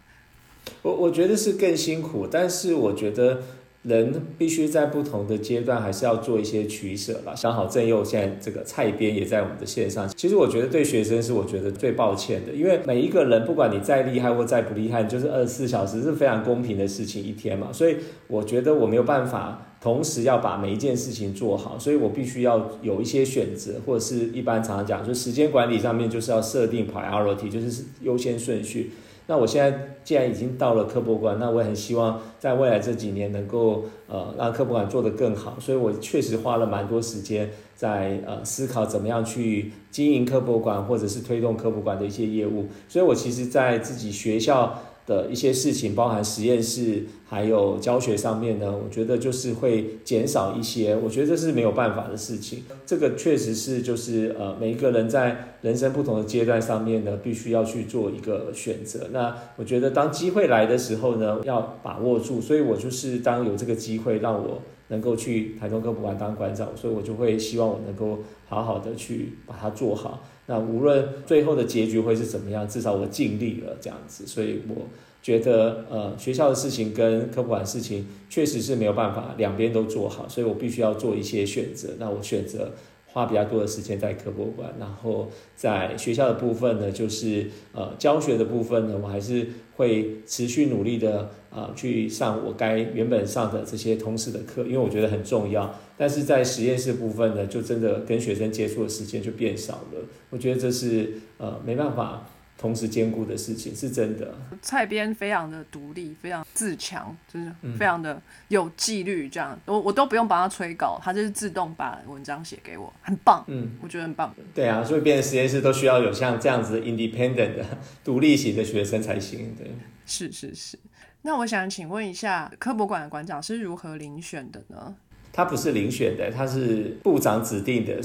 D: 我我觉得是更辛苦，但是我觉得。人必须在不同的阶段，还是要做一些取舍吧。刚好正佑现在这个蔡编也在我们的线上。其实我觉得对学生是我觉得最抱歉的，因为每一个人不管你再厉害或再不厉害，就是二十四小时是非常公平的事情一天嘛。所以我觉得我没有办法同时要把每一件事情做好，所以我必须要有一些选择，或者是一般常常讲，就时间管理上面就是要设定 priority，就是优先顺序。那我现在既然已经到了科博馆，那我也很希望在未来这几年能够呃让科博馆做得更好，所以我确实花了蛮多时间在呃思考怎么样去经营科博馆，或者是推动科博馆的一些业务。所以我其实，在自己学校。的一些事情，包含实验室还有教学上面呢，我觉得就是会减少一些，我觉得这是没有办法的事情。这个确实是就是呃，每一个人在人生不同的阶段上面呢，必须要去做一个选择。那我觉得当机会来的时候呢，要把握住。所以我就是当有这个机会让我能够去台中科普馆当馆长，所以我就会希望我能够好好的去把它做好。那无论最后的结局会是怎么样，至少我尽力了这样子，所以我觉得呃学校的事情跟科普馆事情确实是没有办法两边都做好，所以我必须要做一些选择。那我选择花比较多的时间在科博馆，然后在学校的部分呢，就是呃教学的部分呢，我还是会持续努力的啊去上我该原本上的这些通识的课，因为我觉得很重要。但是在实验室部分呢，就真的跟学生接触的时间就变少了，我觉得这是呃没办法。同时兼顾的事情是真的。
B: 蔡编非常的独立，非常自强，就是非常的有纪律。这样，我我都不用帮他催稿，他就是自动把文章写给我，很棒。嗯，我觉得很棒。
D: 对啊，所以变成实验室都需要有像这样子 independent 的独立型的学生才行。对，
B: 是是是。那我想请问一下，科博馆的馆长是如何遴选的呢？
D: 他不是遴选的，他是部长指定的。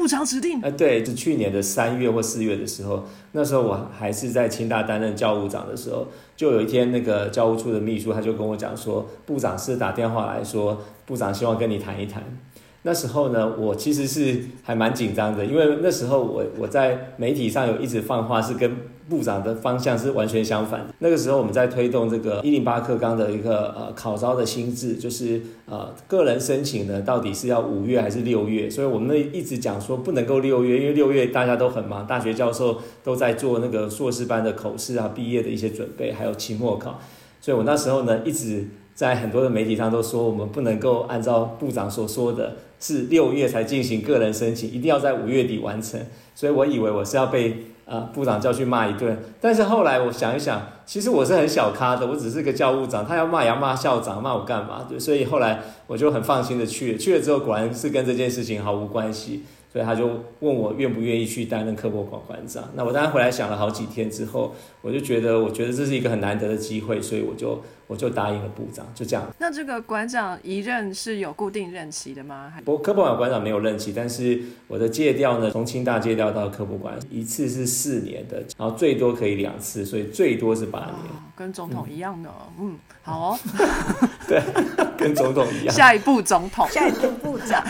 B: 部长指定。
D: 呃，对，是去年的三月或四月的时候，那时候我还是在清大担任教务长的时候，就有一天那个教务处的秘书他就跟我讲说，部长是打电话来说，部长希望跟你谈一谈。那时候呢，我其实是还蛮紧张的，因为那时候我我在媒体上有一直放话，是跟部长的方向是完全相反的。那个时候我们在推动这个一零八课纲的一个呃考招的新制，就是呃个人申请呢到底是要五月还是六月？所以我们一直讲说不能够六月，因为六月大家都很忙，大学教授都在做那个硕士班的口试啊、毕业的一些准备，还有期末考。所以我那时候呢一直在很多的媒体上都说，我们不能够按照部长所说的。是六月才进行个人申请，一定要在五月底完成。所以我以为我是要被啊部长叫去骂一顿，但是后来我想一想，其实我是很小咖的，我只是个教务长，他要骂也要骂校长，骂我干嘛？对，所以后来我就很放心的去了。去了之后，果然是跟这件事情毫无关系。所以他就问我愿不愿意去担任科博馆馆长。那我当然回来想了好几天之后，我就觉得，我觉得这是一个很难得的机会，所以我就我就答应了部长，就这样。
B: 那这个馆长一任是有固定任期的吗？
D: 不，科博馆馆长没有任期，但是我的借调呢，从清大借调到科博馆，一次是四年的，然后最多可以两次，所以最多是八年，
B: 跟总统一样的。嗯，好哦。[laughs] [laughs]
D: 对，跟总统一样。
B: 下一步总统，
G: 下一步部长。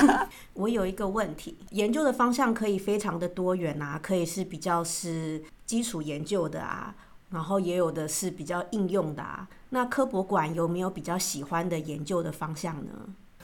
G: [laughs] 我有一个问题，研究的方向可以非常的多元啊，可以是比较是基础研究的啊，然后也有的是比较应用的啊。那科博馆有没有比较喜欢的研究的方向呢？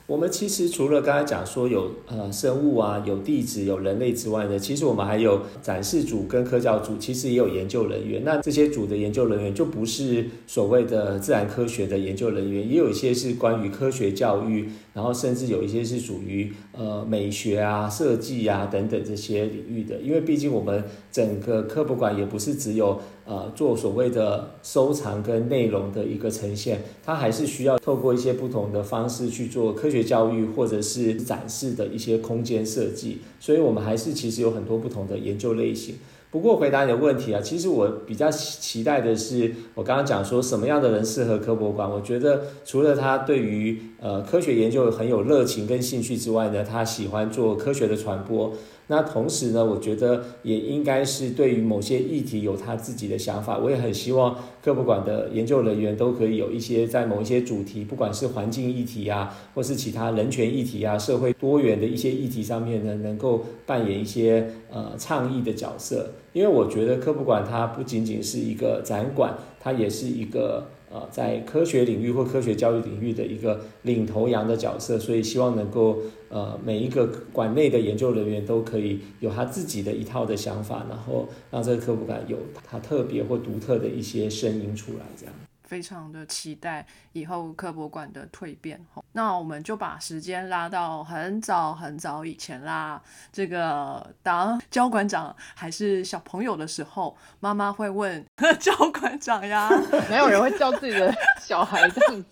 D: 我们其实除了刚才讲说有呃生物啊、有地质、有人类之外呢，其实我们还有展示组跟科教组，其实也有研究人员。那这些组的研究人员就不是所谓的自然科学的研究人员，也有一些是关于科学教育，然后甚至有一些是属于呃美学啊、设计啊等等这些领域的。因为毕竟我们整个科普馆也不是只有。呃，做所谓的收藏跟内容的一个呈现，它还是需要透过一些不同的方式去做科学教育或者是展示的一些空间设计，所以我们还是其实有很多不同的研究类型。不过回答你的问题啊，其实我比较期待的是，我刚刚讲说什么样的人适合科博馆，我觉得除了他对于呃科学研究很有热情跟兴趣之外呢，他喜欢做科学的传播。那同时呢，我觉得也应该是对于某些议题有他自己的想法。我也很希望科普馆的研究人员都可以有一些在某一些主题，不管是环境议题啊，或是其他人权议题啊、社会多元的一些议题上面呢，能够扮演一些呃倡议的角色。因为我觉得科普馆它不仅仅是一个展馆，它也是一个。呃，在科学领域或科学教育领域的一个领头羊的角色，所以希望能够呃每一个馆内的研究人员都可以有他自己的一套的想法，然后让这个科普馆有它特别或独特的一些声音出来，这样。
B: 非常的期待以后科博馆的蜕变那我们就把时间拉到很早很早以前啦。这个当教馆长还是小朋友的时候，妈妈会问 [laughs] 教馆长呀，
F: 没有人会叫自己的小孩这样子，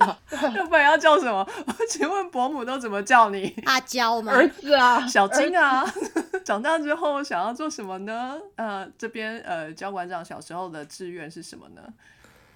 B: 要不然要叫什么？[laughs] 请问伯母都怎么叫你？
H: 阿娇吗？
F: 儿子啊，
B: 小金啊。[laughs] 长大之后想要做什么呢？呃，这边呃，教馆长小时候的志愿是什么呢？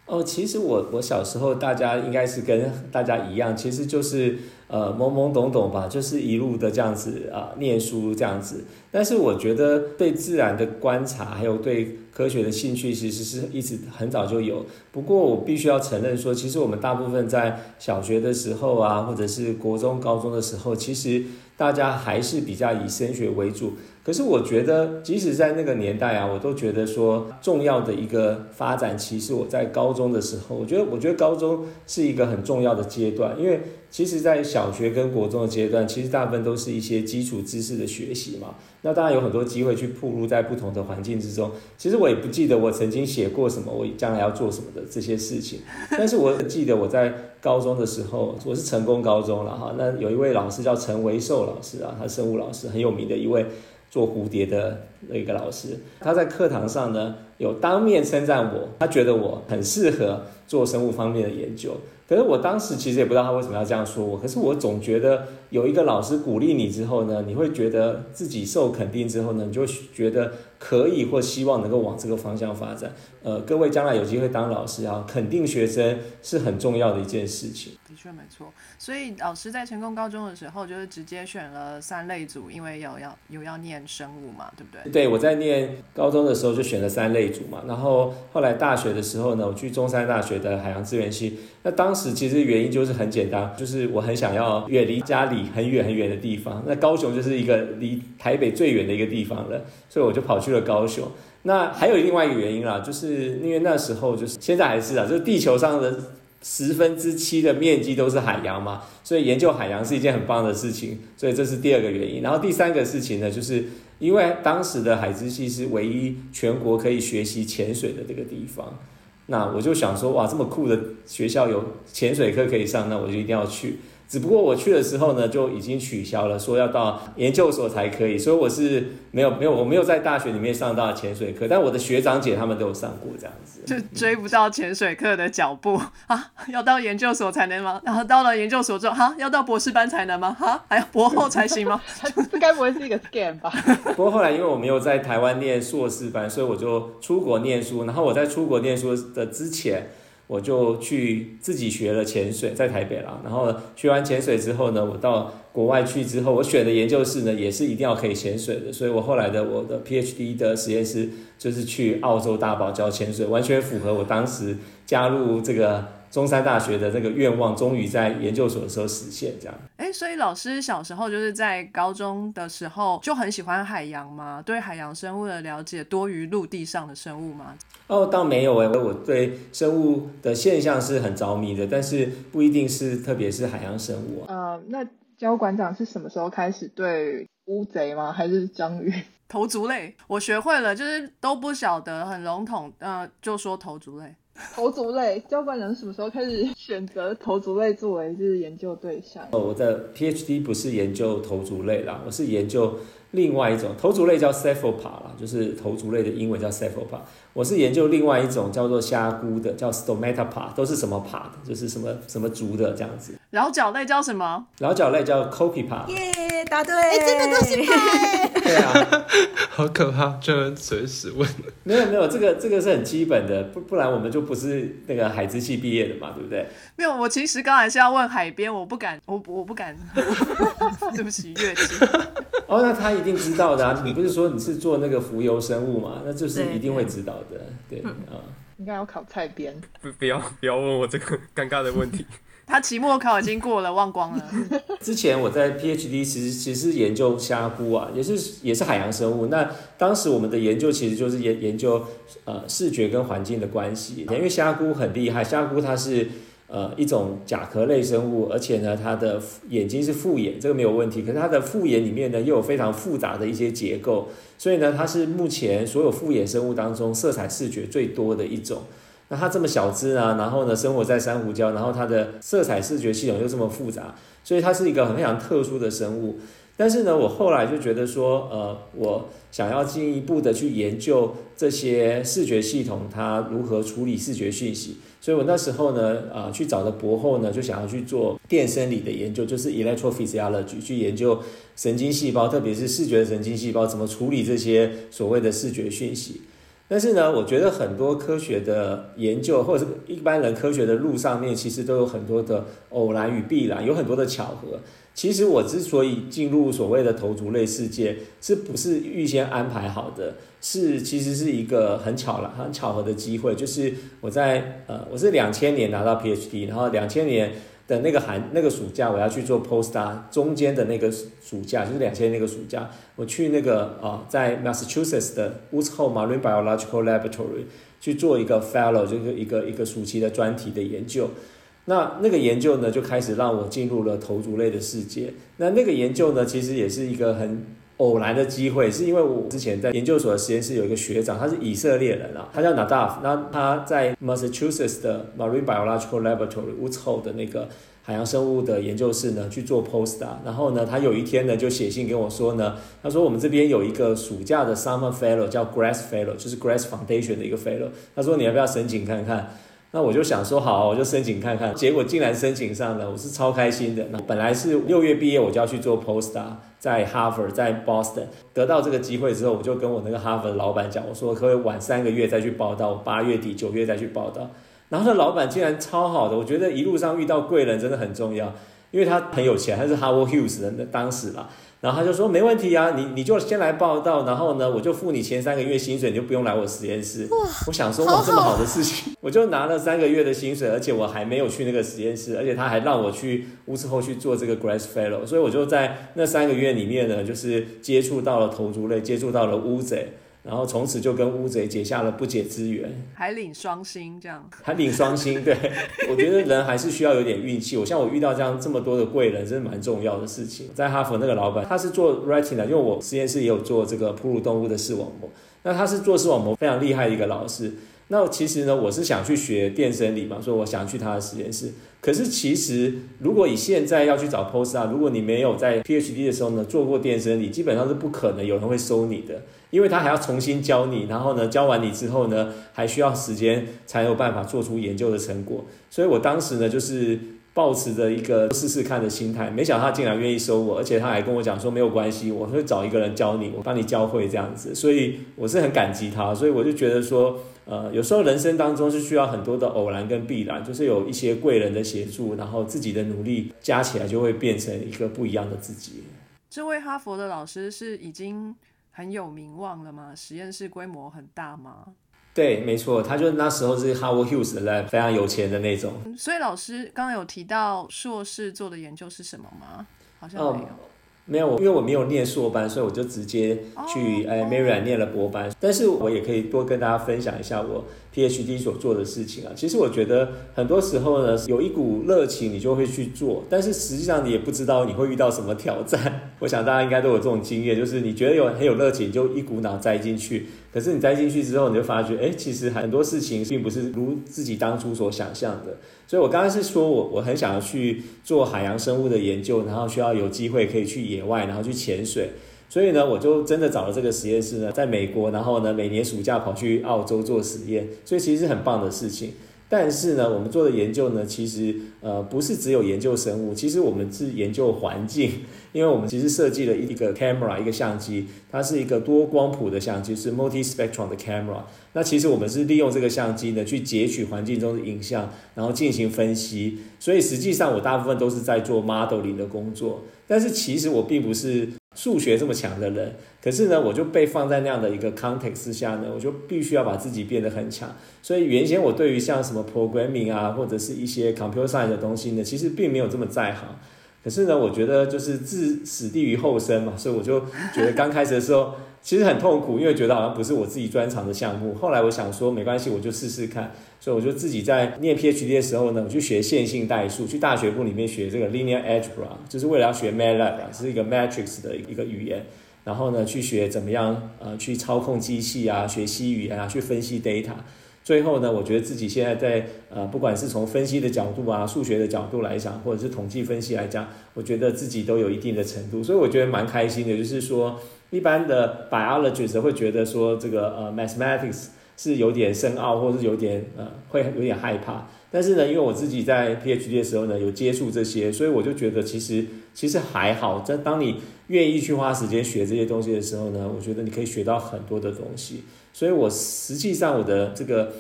D: 哦，其实我我小时候，大家应该是跟大家一样，其实就是呃懵懵懂懂吧，就是一路的这样子啊念书这样子。但是我觉得对自然的观察，还有对科学的兴趣，其实是一直很早就有。不过我必须要承认说，其实我们大部分在小学的时候啊，或者是国中、高中的时候，其实大家还是比较以升学为主。可是我觉得，即使在那个年代啊，我都觉得说重要的一个发展期是我在高中的时候。我觉得，我觉得高中是一个很重要的阶段，因为其实，在小学跟国中的阶段，其实大部分都是一些基础知识的学习嘛。那当然有很多机会去暴露在不同的环境之中。其实我也不记得我曾经写过什么，我将来要做什么的这些事情。但是我记得我在高中的时候，我是成功高中了哈。那有一位老师叫陈维寿老师啊，他生物老师很有名的一位做蝴蝶的那个老师。他在课堂上呢，有当面称赞我，他觉得我很适合做生物方面的研究。可是我当时其实也不知道他为什么要这样说我，可是我总觉得有一个老师鼓励你之后呢，你会觉得自己受肯定之后呢，你就觉得可以或希望能够往这个方向发展。呃，各位将来有机会当老师啊，肯定学生是很重要的一件事情。
B: 的确没错，所以老师在成功高中的时候就是直接选了三类组，因为有要有要念生物嘛，对不对？
D: 对，我在念高中的时候就选了三类组嘛，然后后来大学的时候呢，我去中山大学的海洋资源系，那当时其实原因就是很简单，就是我很想要远离家里很远很远的地方，那高雄就是一个离台北最远的一个地方了，所以我就跑去了高雄。那还有另外一个原因啦，就是因为那时候就是现在还是啊，就是地球上的十分之七的面积都是海洋嘛，所以研究海洋是一件很棒的事情，所以这是第二个原因。然后第三个事情呢，就是因为当时的海之系是唯一全国可以学习潜水的这个地方，那我就想说，哇，这么酷的学校有潜水课可以上，那我就一定要去。只不过我去的时候呢，就已经取消了，说要到研究所才可以，所以我是没有没有我没有在大学里面上到潜水课，但我的学长姐他们都有上过这样子，
B: 就追不到潜水课的脚步 [laughs] 啊！要到研究所才能吗？然后到了研究所之后，哈，要到博士班才能吗？哈，还要博后才行吗？[laughs]
F: 这该不会是一个 scam 吧？[laughs]
D: 不过后来因为我没有在台湾念硕士班，所以我就出国念书。然后我在出国念书的之前。我就去自己学了潜水，在台北啦。然后学完潜水之后呢，我到国外去之后，我选的研究室呢也是一定要可以潜水的。所以我后来的我的 PhD 的实验室就是去澳洲大堡礁潜水，完全符合我当时加入这个。中山大学的这个愿望，终于在研究所的时候实现，这样。
B: 哎，所以老师小时候就是在高中的时候就很喜欢海洋吗？对海洋生物的了解多于陆地上的生物吗？
D: 哦，倒没有哎，我对生物的现象是很着迷的，但是不一定是，特别是海洋生物
F: 啊。呃，那焦馆长是什么时候开始对乌贼吗？还是章鱼？[laughs]
B: 头足类，我学会了，就是都不晓得，很笼统，呃，就说头足类。[laughs]
F: 头足类，教官人什么时候开始选择头足类作为就是研究对象？
D: 哦，我的 PhD 不是研究头足类啦，我是研究另外一种头足类叫 Cephalopod 啦，就是头足类的英文叫 Cephalopod。我是研究另外一种叫做虾菇的，叫 Stomatopod，都是什么爬的就是什么什么足的这样子。
B: 桡脚类叫什么？
D: 桡脚类叫 Copepod。
G: 耶，答对！
H: 哎，真的都是。
D: 对啊，[laughs]
E: 好可怕，就能随时问。
D: 没有没有，这个这个是很基本的，不不然我们就不是那个海之系毕业的嘛，对不对？
B: 没有，我其实刚才是要问海边，我不敢，我我不敢。[laughs] 对不起，乐器。[laughs]
D: 哦，那他一定知道的啊！你不是说你是做那个浮游生物嘛？那就是一定会知道的，对啊。
F: 应该要考菜编。
E: 不，不要，不要问我这个尴尬的问题。
B: 他期末考已经过了，忘光了。[laughs]
D: 之前我在 PhD 其实其实研究虾菇啊，也是也是海洋生物。那当时我们的研究其实就是研研究呃视觉跟环境的关系，因为虾菇很厉害，虾菇它是。呃，一种甲壳类生物，而且呢，它的眼睛是复眼，这个没有问题。可是它的复眼里面呢，又有非常复杂的一些结构，所以呢，它是目前所有复眼生物当中色彩视觉最多的一种。那它这么小只啊，然后呢，生活在珊瑚礁，然后它的色彩视觉系统又这么复杂，所以它是一个很非常特殊的生物。但是呢，我后来就觉得说，呃，我想要进一步的去研究这些视觉系统，它如何处理视觉讯息。所以我那时候呢，啊，去找的博后呢，就想要去做电生理的研究，就是 electrophysiology，去研究神经细胞，特别是视觉神经细胞怎么处理这些所谓的视觉讯息。但是呢，我觉得很多科学的研究，或者是一般人科学的路上面，其实都有很多的偶然与必然，有很多的巧合。其实我之所以进入所谓的头足类世界，是不是预先安排好的？是其实是一个很巧了、很巧合的机会。就是我在呃，我是两千年拿到 PhD，然后两千年的那个寒那个暑假，我要去做 postdoc，中间的那个暑假就是两千年那个暑假，我去那个啊，在 Massachusetts 的 Woods Hole Marine Biological Laboratory 去做一个 fellow，就是一个一个暑期的专题的研究。那那个研究呢，就开始让我进入了头足类的世界。那那个研究呢，其实也是一个很偶然的机会，是因为我之前在研究所的实验室有一个学长，他是以色列人啊，他叫 Nadav，那他在 Massachusetts 的 Marine Biological Laboratory Woods Hole 的那个海洋生物的研究室呢去做 postdoc，然后呢，他有一天呢就写信给我说呢，他说我们这边有一个暑假的 Summer Fellow 叫 Grass Fellow，就是 Grass Foundation 的一个 Fellow，他说你要不要申请看看？那我就想说好，我就申请看看，结果竟然申请上了，我是超开心的。那本来是六月毕业，我就要去做 postdoc，在 Harvard，在 Boston，得到这个机会之后，我就跟我那个 Harvard 的老板讲，我说可以晚三个月再去报道，八月底九月再去报道。然后那老板竟然超好的，我觉得一路上遇到贵人真的很重要，因为他很有钱，他是 Howard Hughes 的当时啦。然后他就说没问题啊，你你就先来报道，然后呢，我就付你前三个月薪水，你就不用来我实验室。我想说哇，这么好的事情，[laughs] 我就拿了三个月的薪水，而且我还没有去那个实验室，而且他还让我去乌斯后去做这个 Grass Fellow，所以我就在那三个月里面呢，就是接触到了头足类，接触到了乌贼。然后从此就跟乌贼结下了不解之缘，
B: 还领双星这样，[laughs]
D: 还领双星。对，我觉得人还是需要有点运气。我像我遇到这样这么多的贵人，真的蛮重要的事情。在哈佛那个老板，他是做 retina，因为我实验室也有做这个哺乳动物的视网膜，那他是做视网膜非常厉害的一个老师。那其实呢，我是想去学电生理嘛，所以我想去他的实验室。可是其实，如果你现在要去找 post 啊，如果你没有在 PhD 的时候呢做过电生理，基本上是不可能有人会收你的，因为他还要重新教你，然后呢教完你之后呢，还需要时间才有办法做出研究的成果。所以我当时呢就是。抱持着一个试试看的心态，没想到他竟然愿意收我，而且他还跟我讲说没有关系，我会找一个人教你，我帮你教会这样子，所以我是很感激他，所以我就觉得说，呃，有时候人生当中是需要很多的偶然跟必然，就是有一些贵人的协助，然后自己的努力加起来就会变成一个不一样的自己。
B: 这位哈佛的老师是已经很有名望了吗？实验室规模很大吗？
D: 对，没错，他就那时候是 Howard Hughes 的 lab，非常有钱的那种。
B: 所以老师刚刚有提到硕士做的研究是什么吗？好像没有。
D: 没有，因为我没有念硕班，所以我就直接去哎 m a r i a 念了博班。但是我也可以多跟大家分享一下我 PhD 所做的事情啊。其实我觉得很多时候呢，有一股热情，你就会去做，但是实际上你也不知道你会遇到什么挑战。[laughs] 我想大家应该都有这种经验，就是你觉得有很有热情，就一股脑栽进去。可是你栽进去之后，你就发觉，哎，其实很多事情并不是如自己当初所想象的。所以我刚刚是说我我很想要去做海洋生物的研究，然后需要有机会可以去野外，然后去潜水。所以呢，我就真的找了这个实验室呢，在美国，然后呢，每年暑假跑去澳洲做实验。所以其实是很棒的事情。但是呢，我们做的研究呢，其实呃不是只有研究生物，其实我们是研究环境，因为我们其实设计了一个 camera 一个相机，它是一个多光谱的相机，是 multi spectrum 的 camera。那其实我们是利用这个相机呢，去截取环境中的影像，然后进行分析。所以实际上我大部分都是在做 modeling 的工作，但是其实我并不是。数学这么强的人，可是呢，我就被放在那样的一个 context 下呢，我就必须要把自己变得很强。所以原先我对于像什么 programming 啊，或者是一些 computer science 的东西呢，其实并没有这么在行。可是呢，我觉得就是置死地于后生嘛，所以我就觉得刚开始的时候。[laughs] 其实很痛苦，因为觉得好像不是我自己专长的项目。后来我想说，没关系，我就试试看。所以我就自己在念 PhD 的时候呢，我去学线性代数，去大学部里面学这个 Linear Algebra，就是为了要学 MATLAB，是一个 matrix 的一个语言。然后呢，去学怎么样呃去操控机器啊，学习语言啊，去分析 data。最后呢，我觉得自己现在在呃，不管是从分析的角度啊、数学的角度来讲，或者是统计分析来讲，我觉得自己都有一定的程度，所以我觉得蛮开心的。就是说，一般的 biologist 会觉得说这个呃 mathematics 是有点深奥，或者是有点呃会有点害怕。但是呢，因为我自己在 PhD 的时候呢有接触这些，所以我就觉得其实其实还好。在当你愿意去花时间学这些东西的时候呢，我觉得你可以学到很多的东西。所以我实际上我的这个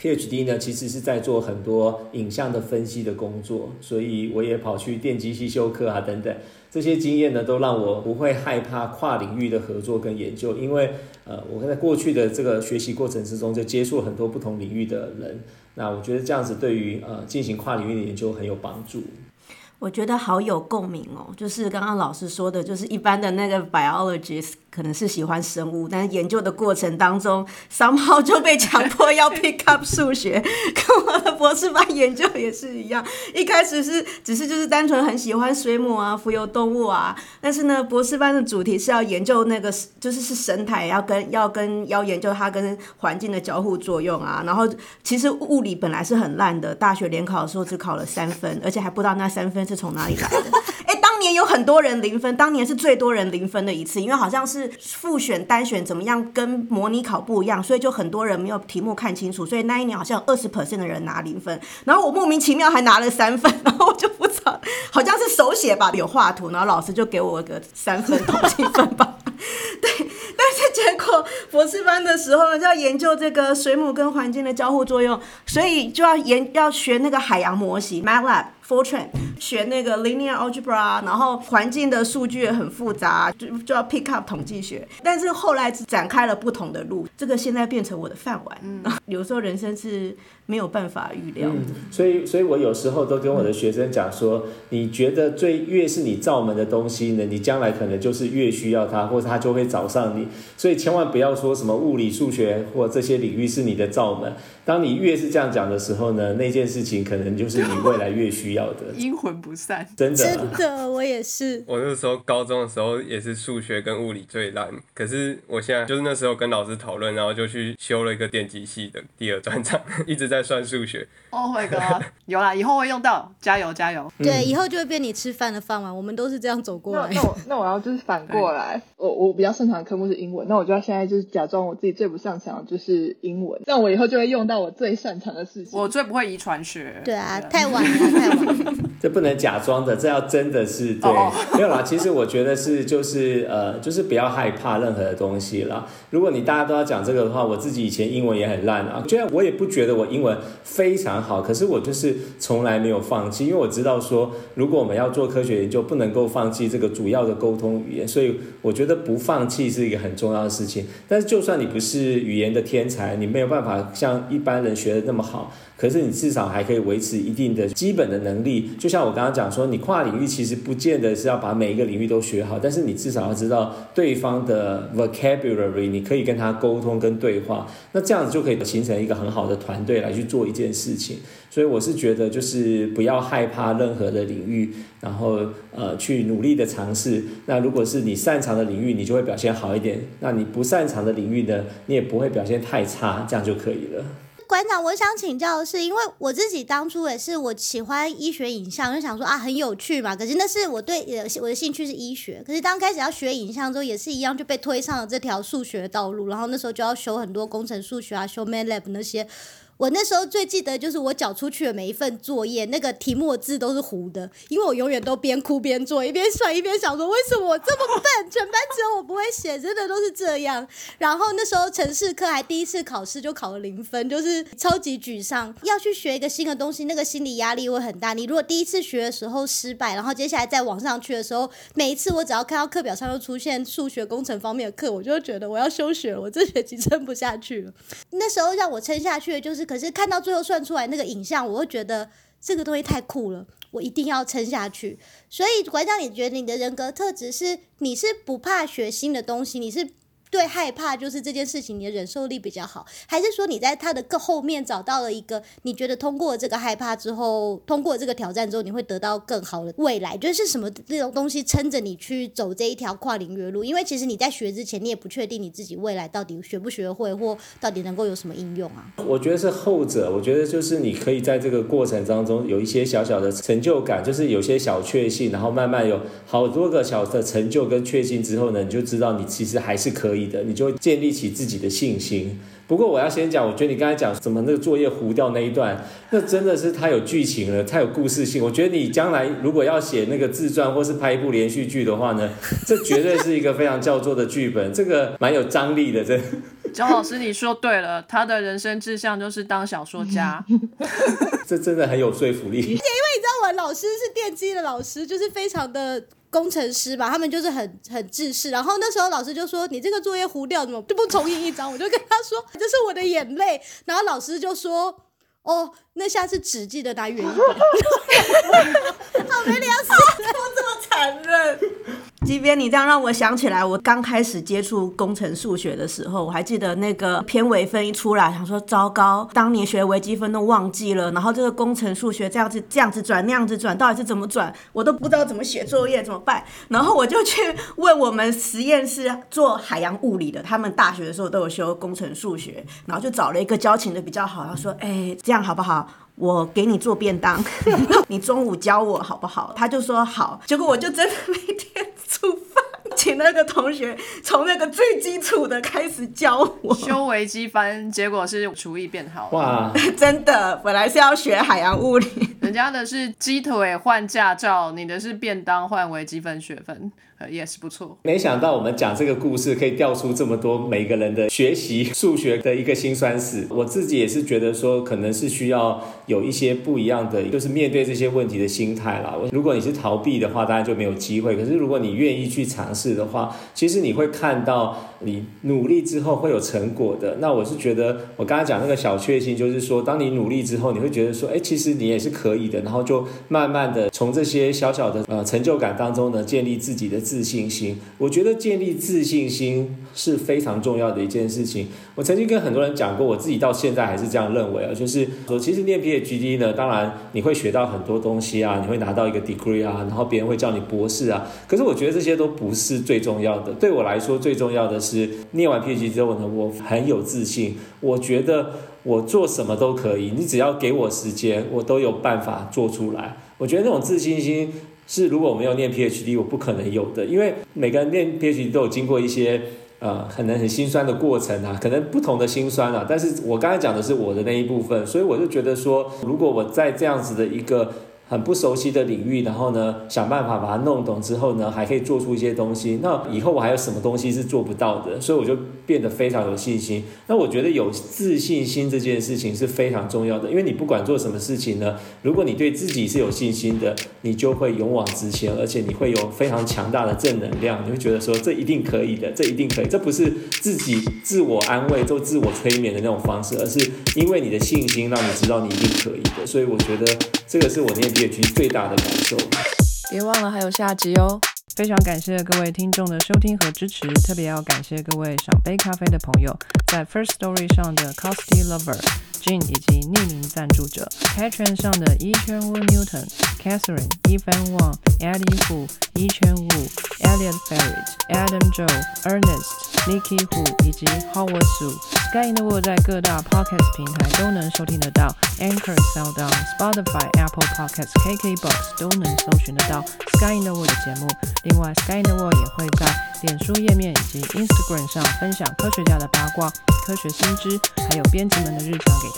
D: PhD 呢，其实是在做很多影像的分析的工作，所以我也跑去电机系修课啊等等，这些经验呢，都让我不会害怕跨领域的合作跟研究，因为呃，我在过去的这个学习过程之中就接触很多不同领域的人，那我觉得这样子对于呃进行跨领域的研究很有帮助。
G: 我觉得好有共鸣哦，就是刚刚老师说的，就是一般的那个 biologist 可能是喜欢生物，但是研究的过程当中，somehow 就被强迫要 [laughs] pick up 数学，跟我的博士班研究也是一样。一开始是只是就是单纯很喜欢水母啊、浮游动物啊，但是呢，博士班的主题是要研究那个就是是生态，要跟要跟要研究它跟环境的交互作用啊。然后其实物理本来是很烂的，大学联考的时候只考了三分，而且还不知道那三分。是从哪里来的？[laughs] 哎，当年有很多人零分，当年是最多人零分的一次，因为好像是复选单选怎么样跟模拟考不一样，所以就很多人没有题目看清楚，所以那一年好像二十 percent 的人拿零分，然后我莫名其妙还拿了三分，[laughs] 然后我就不知道，好像是手写吧，有画图，然后老师就给我个三分统计分吧。[laughs] 对，但是结果博士班的时候呢，就要研究这个水母跟环境的交互作用，所以就要研要学那个海洋模型 MATLAB。Fortran 学那个 linear algebra，然后环境的数据也很复杂，就就要 pick up 统计学。但是后来展开了不同的路，这个现在变成我的饭碗。嗯，[laughs] 有时候人生是没有办法预料的。
D: 所以，所以我有时候都跟我的学生讲说，你觉得最越是你造门的东西呢，你将来可能就是越需要它，或者它就会找上你。所以千万不要说什么物理、数学或这些领域是你的造门。当你越是这样讲的时候呢，那件事情可能就是你未来越需要。
B: 阴魂不散，
D: 真的，
H: 真的，我也是。
E: 我那时候高中的时候也是数学跟物理最烂，可是我现在就是那时候跟老师讨论，然后就去修了一个电机系的第二专长，[laughs] 一直在算数学。
B: Oh my god！有啦，以后会用到，加油加油。
H: 对，以后就会变你吃饭的饭碗，我们都是这样走过来。
F: 那我那我要就是反过来，我我比较擅长的科目是英文，那我就要现在就是假装我自己最不擅长就是英文，但我以后就会用到我最擅长的事情。
B: 我最不会遗传学。
H: 对啊，太晚了，太晚了。[laughs]
D: 这不能假装的，这要真的是对，[laughs] 没有啦。其实我觉得是就是呃，就是不要害怕任何的东西啦。如果你大家都要讲这个的话，我自己以前英文也很烂啊，虽然我也不觉得我英文非常好，可是我就是从来没有放弃，因为我知道说，如果我们要做科学研究，不能够放弃这个主要的沟通语言，所以我觉得不放弃是一个很重要的事情。但是就算你不是语言的天才，你没有办法像一般人学的那么好。可是你至少还可以维持一定的基本的能力，就像我刚刚讲说，你跨领域其实不见得是要把每一个领域都学好，但是你至少要知道对方的 vocabulary，你可以跟他沟通跟对话，那这样子就可以形成一个很好的团队来去做一件事情。所以我是觉得，就是不要害怕任何的领域，然后呃去努力的尝试。那如果是你擅长的领域，你就会表现好一点；那你不擅长的领域呢，你也不会表现太差，这样就可以了。
H: 馆长，我想请教的是，因为我自己当初也是我喜欢医学影像，就想说啊很有趣嘛。可是那是我对我的兴趣是医学，可是刚开始要学影像之后，也是一样就被推上了这条数学道路。然后那时候就要修很多工程数学啊，修 MATLAB 那些。我那时候最记得就是我缴出去的每一份作业，那个题目的字都是糊的，因为我永远都边哭边做，一边算一边想说为什么我这么笨，全班只有我不会写，真的都是这样。然后那时候城市课还第一次考试就考了零分，就是超级沮丧。要去学一个新的东西，那个心理压力会很大。你如果第一次学的时候失败，然后接下来再往上去的时候，每一次我只要看到课表上又出现数学工程方面的课，我就觉得我要休学了，我这学期撑不下去了。那时候让我撑下去的就是。可是看到最后算出来那个影像，我会觉得这个东西太酷了，我一定要撑下去。所以馆长，你觉得你的人格特质是你是不怕学新的东西，你是？对害怕就是这件事情，你的忍受力比较好，还是说你在他的更后面找到了一个你觉得通过这个害怕之后，通过这个挑战之后，你会得到更好的未来？就是什么这种东西撑着你去走这一条跨领域路？因为其实你在学之前，你也不确定你自己未来到底学不学会，或到底能够有什么应用啊？
D: 我觉得是后者，我觉得就是你可以在这个过程当中有一些小小的成就感，就是有些小确幸，然后慢慢有好多个小的成就跟确幸之后呢，你就知道你其实还是可以。的，你就会建立起自己的信心。不过我要先讲，我觉得你刚才讲怎么那个作业糊掉那一段，那真的是太有剧情了，太有故事性。我觉得你将来如果要写那个自传或是拍一部连续剧的话呢，[laughs] 这绝对是一个非常叫做的剧本，这个蛮有张力的，这。
B: 张老师，你说对了，他的人生志向就是当小说家。[laughs]
D: 这真的很有说服力。
H: 因为你知道我老师是电机的老师，就是非常的工程师吧，他们就是很很制式。然后那时候老师就说：“你这个作业糊掉，怎么就不重印一张？”我就跟他说：“这是我的眼泪。”然后老师就说：“哦，那下次只记得拿原一本。[laughs] ”好没良心，[laughs]
G: 怎么这么残忍？即便你这样让我想起来，我刚开始接触工程数学的时候，我还记得那个偏微分一出来，想说糟糕，当年学微积分都忘记了，然后这个工程数学这样子这样子转那样子转，到底是怎么转，我都不知道怎么写作业怎么办。然后我就去问我们实验室做海洋物理的，他们大学的时候都有修工程数学，然后就找了一个交情的比较好，他说：“哎，这样好不好？”我给你做便当，[laughs] 你中午教我好不好？他就说好，结果我就真的每天煮饭，请那个同学从那个最基础的开始教我
B: 修微积分，结果是厨艺变好。
D: 哇，[laughs]
G: 真的，本来是要学海洋物理，[laughs]
B: 人家的是鸡腿换驾照，你的是便当换微积分学分。也是不错。
D: 没想到我们讲这个故事可以调出这么多每个人的学习 [laughs] 数学的一个辛酸史。我自己也是觉得说，可能是需要有一些不一样的，就是面对这些问题的心态啦。如果你是逃避的话，当然就没有机会。可是如果你愿意去尝试的话，其实你会看到你努力之后会有成果的。那我是觉得，我刚刚讲那个小确幸，就是说，当你努力之后，你会觉得说，哎，其实你也是可以的。然后就慢慢的从这些小小的呃成就感当中呢，建立自己的。自信心，我觉得建立自信心是非常重要的一件事情。我曾经跟很多人讲过，我自己到现在还是这样认为啊，就是说，其实念 PhD 呢，当然你会学到很多东西啊，你会拿到一个 degree 啊，然后别人会叫你博士啊。可是我觉得这些都不是最重要的。对我来说，最重要的念完 PhD 之后呢，我很有自信，我觉得我做什么都可以，你只要给我时间，我都有办法做出来。我觉得那种自信心。是，如果我没有念 PhD，我不可能有的，因为每个人念 PhD 都有经过一些呃，可能很心酸的过程啊，可能不同的心酸啊。但是我刚才讲的是我的那一部分，所以我就觉得说，如果我在这样子的一个。很不熟悉的领域，然后呢，想办法把它弄懂之后呢，还可以做出一些东西。那以后我还有什么东西是做不到的？所以我就变得非常有信心。那我觉得有自信心这件事情是非常重要的，因为你不管做什么事情呢，如果你对自己是有信心的，你就会勇往直前，而且你会有非常强大的正能量。你会觉得说这一定可以的，这一定可以。这不是自己自我安慰、做自我催眠的那种方式，而是因为你的信心让你知道你一定可以的。所以我觉得这个是我念。业绩最大的感受。
I: 别忘了还有下集哦！
B: 非常感谢各位听众的收听和支持，特别要感谢各位赏杯咖啡的朋友，在 First Story 上的 Costy Lover。Jin 以及匿名赞助者，Patron 上的一圈 Wu Newton、Catherine、Evan Wang、Eddie Hu、一圈 Wu、Elliot Ferret、Adam Joe、Ernest、Nikki Hu 以及 Howard Su。Sky in the World 在各大 Podcast 平台都能收听得到，Anchor、SoundOn、Spotify、Apple Podcasts、KKBox 都能搜寻得到 Sky in the World 的节目。另外，Sky in the World 也会在脸书页面以及 Instagram 上分享科学家的八卦、科学新知，还有编辑们的日常给。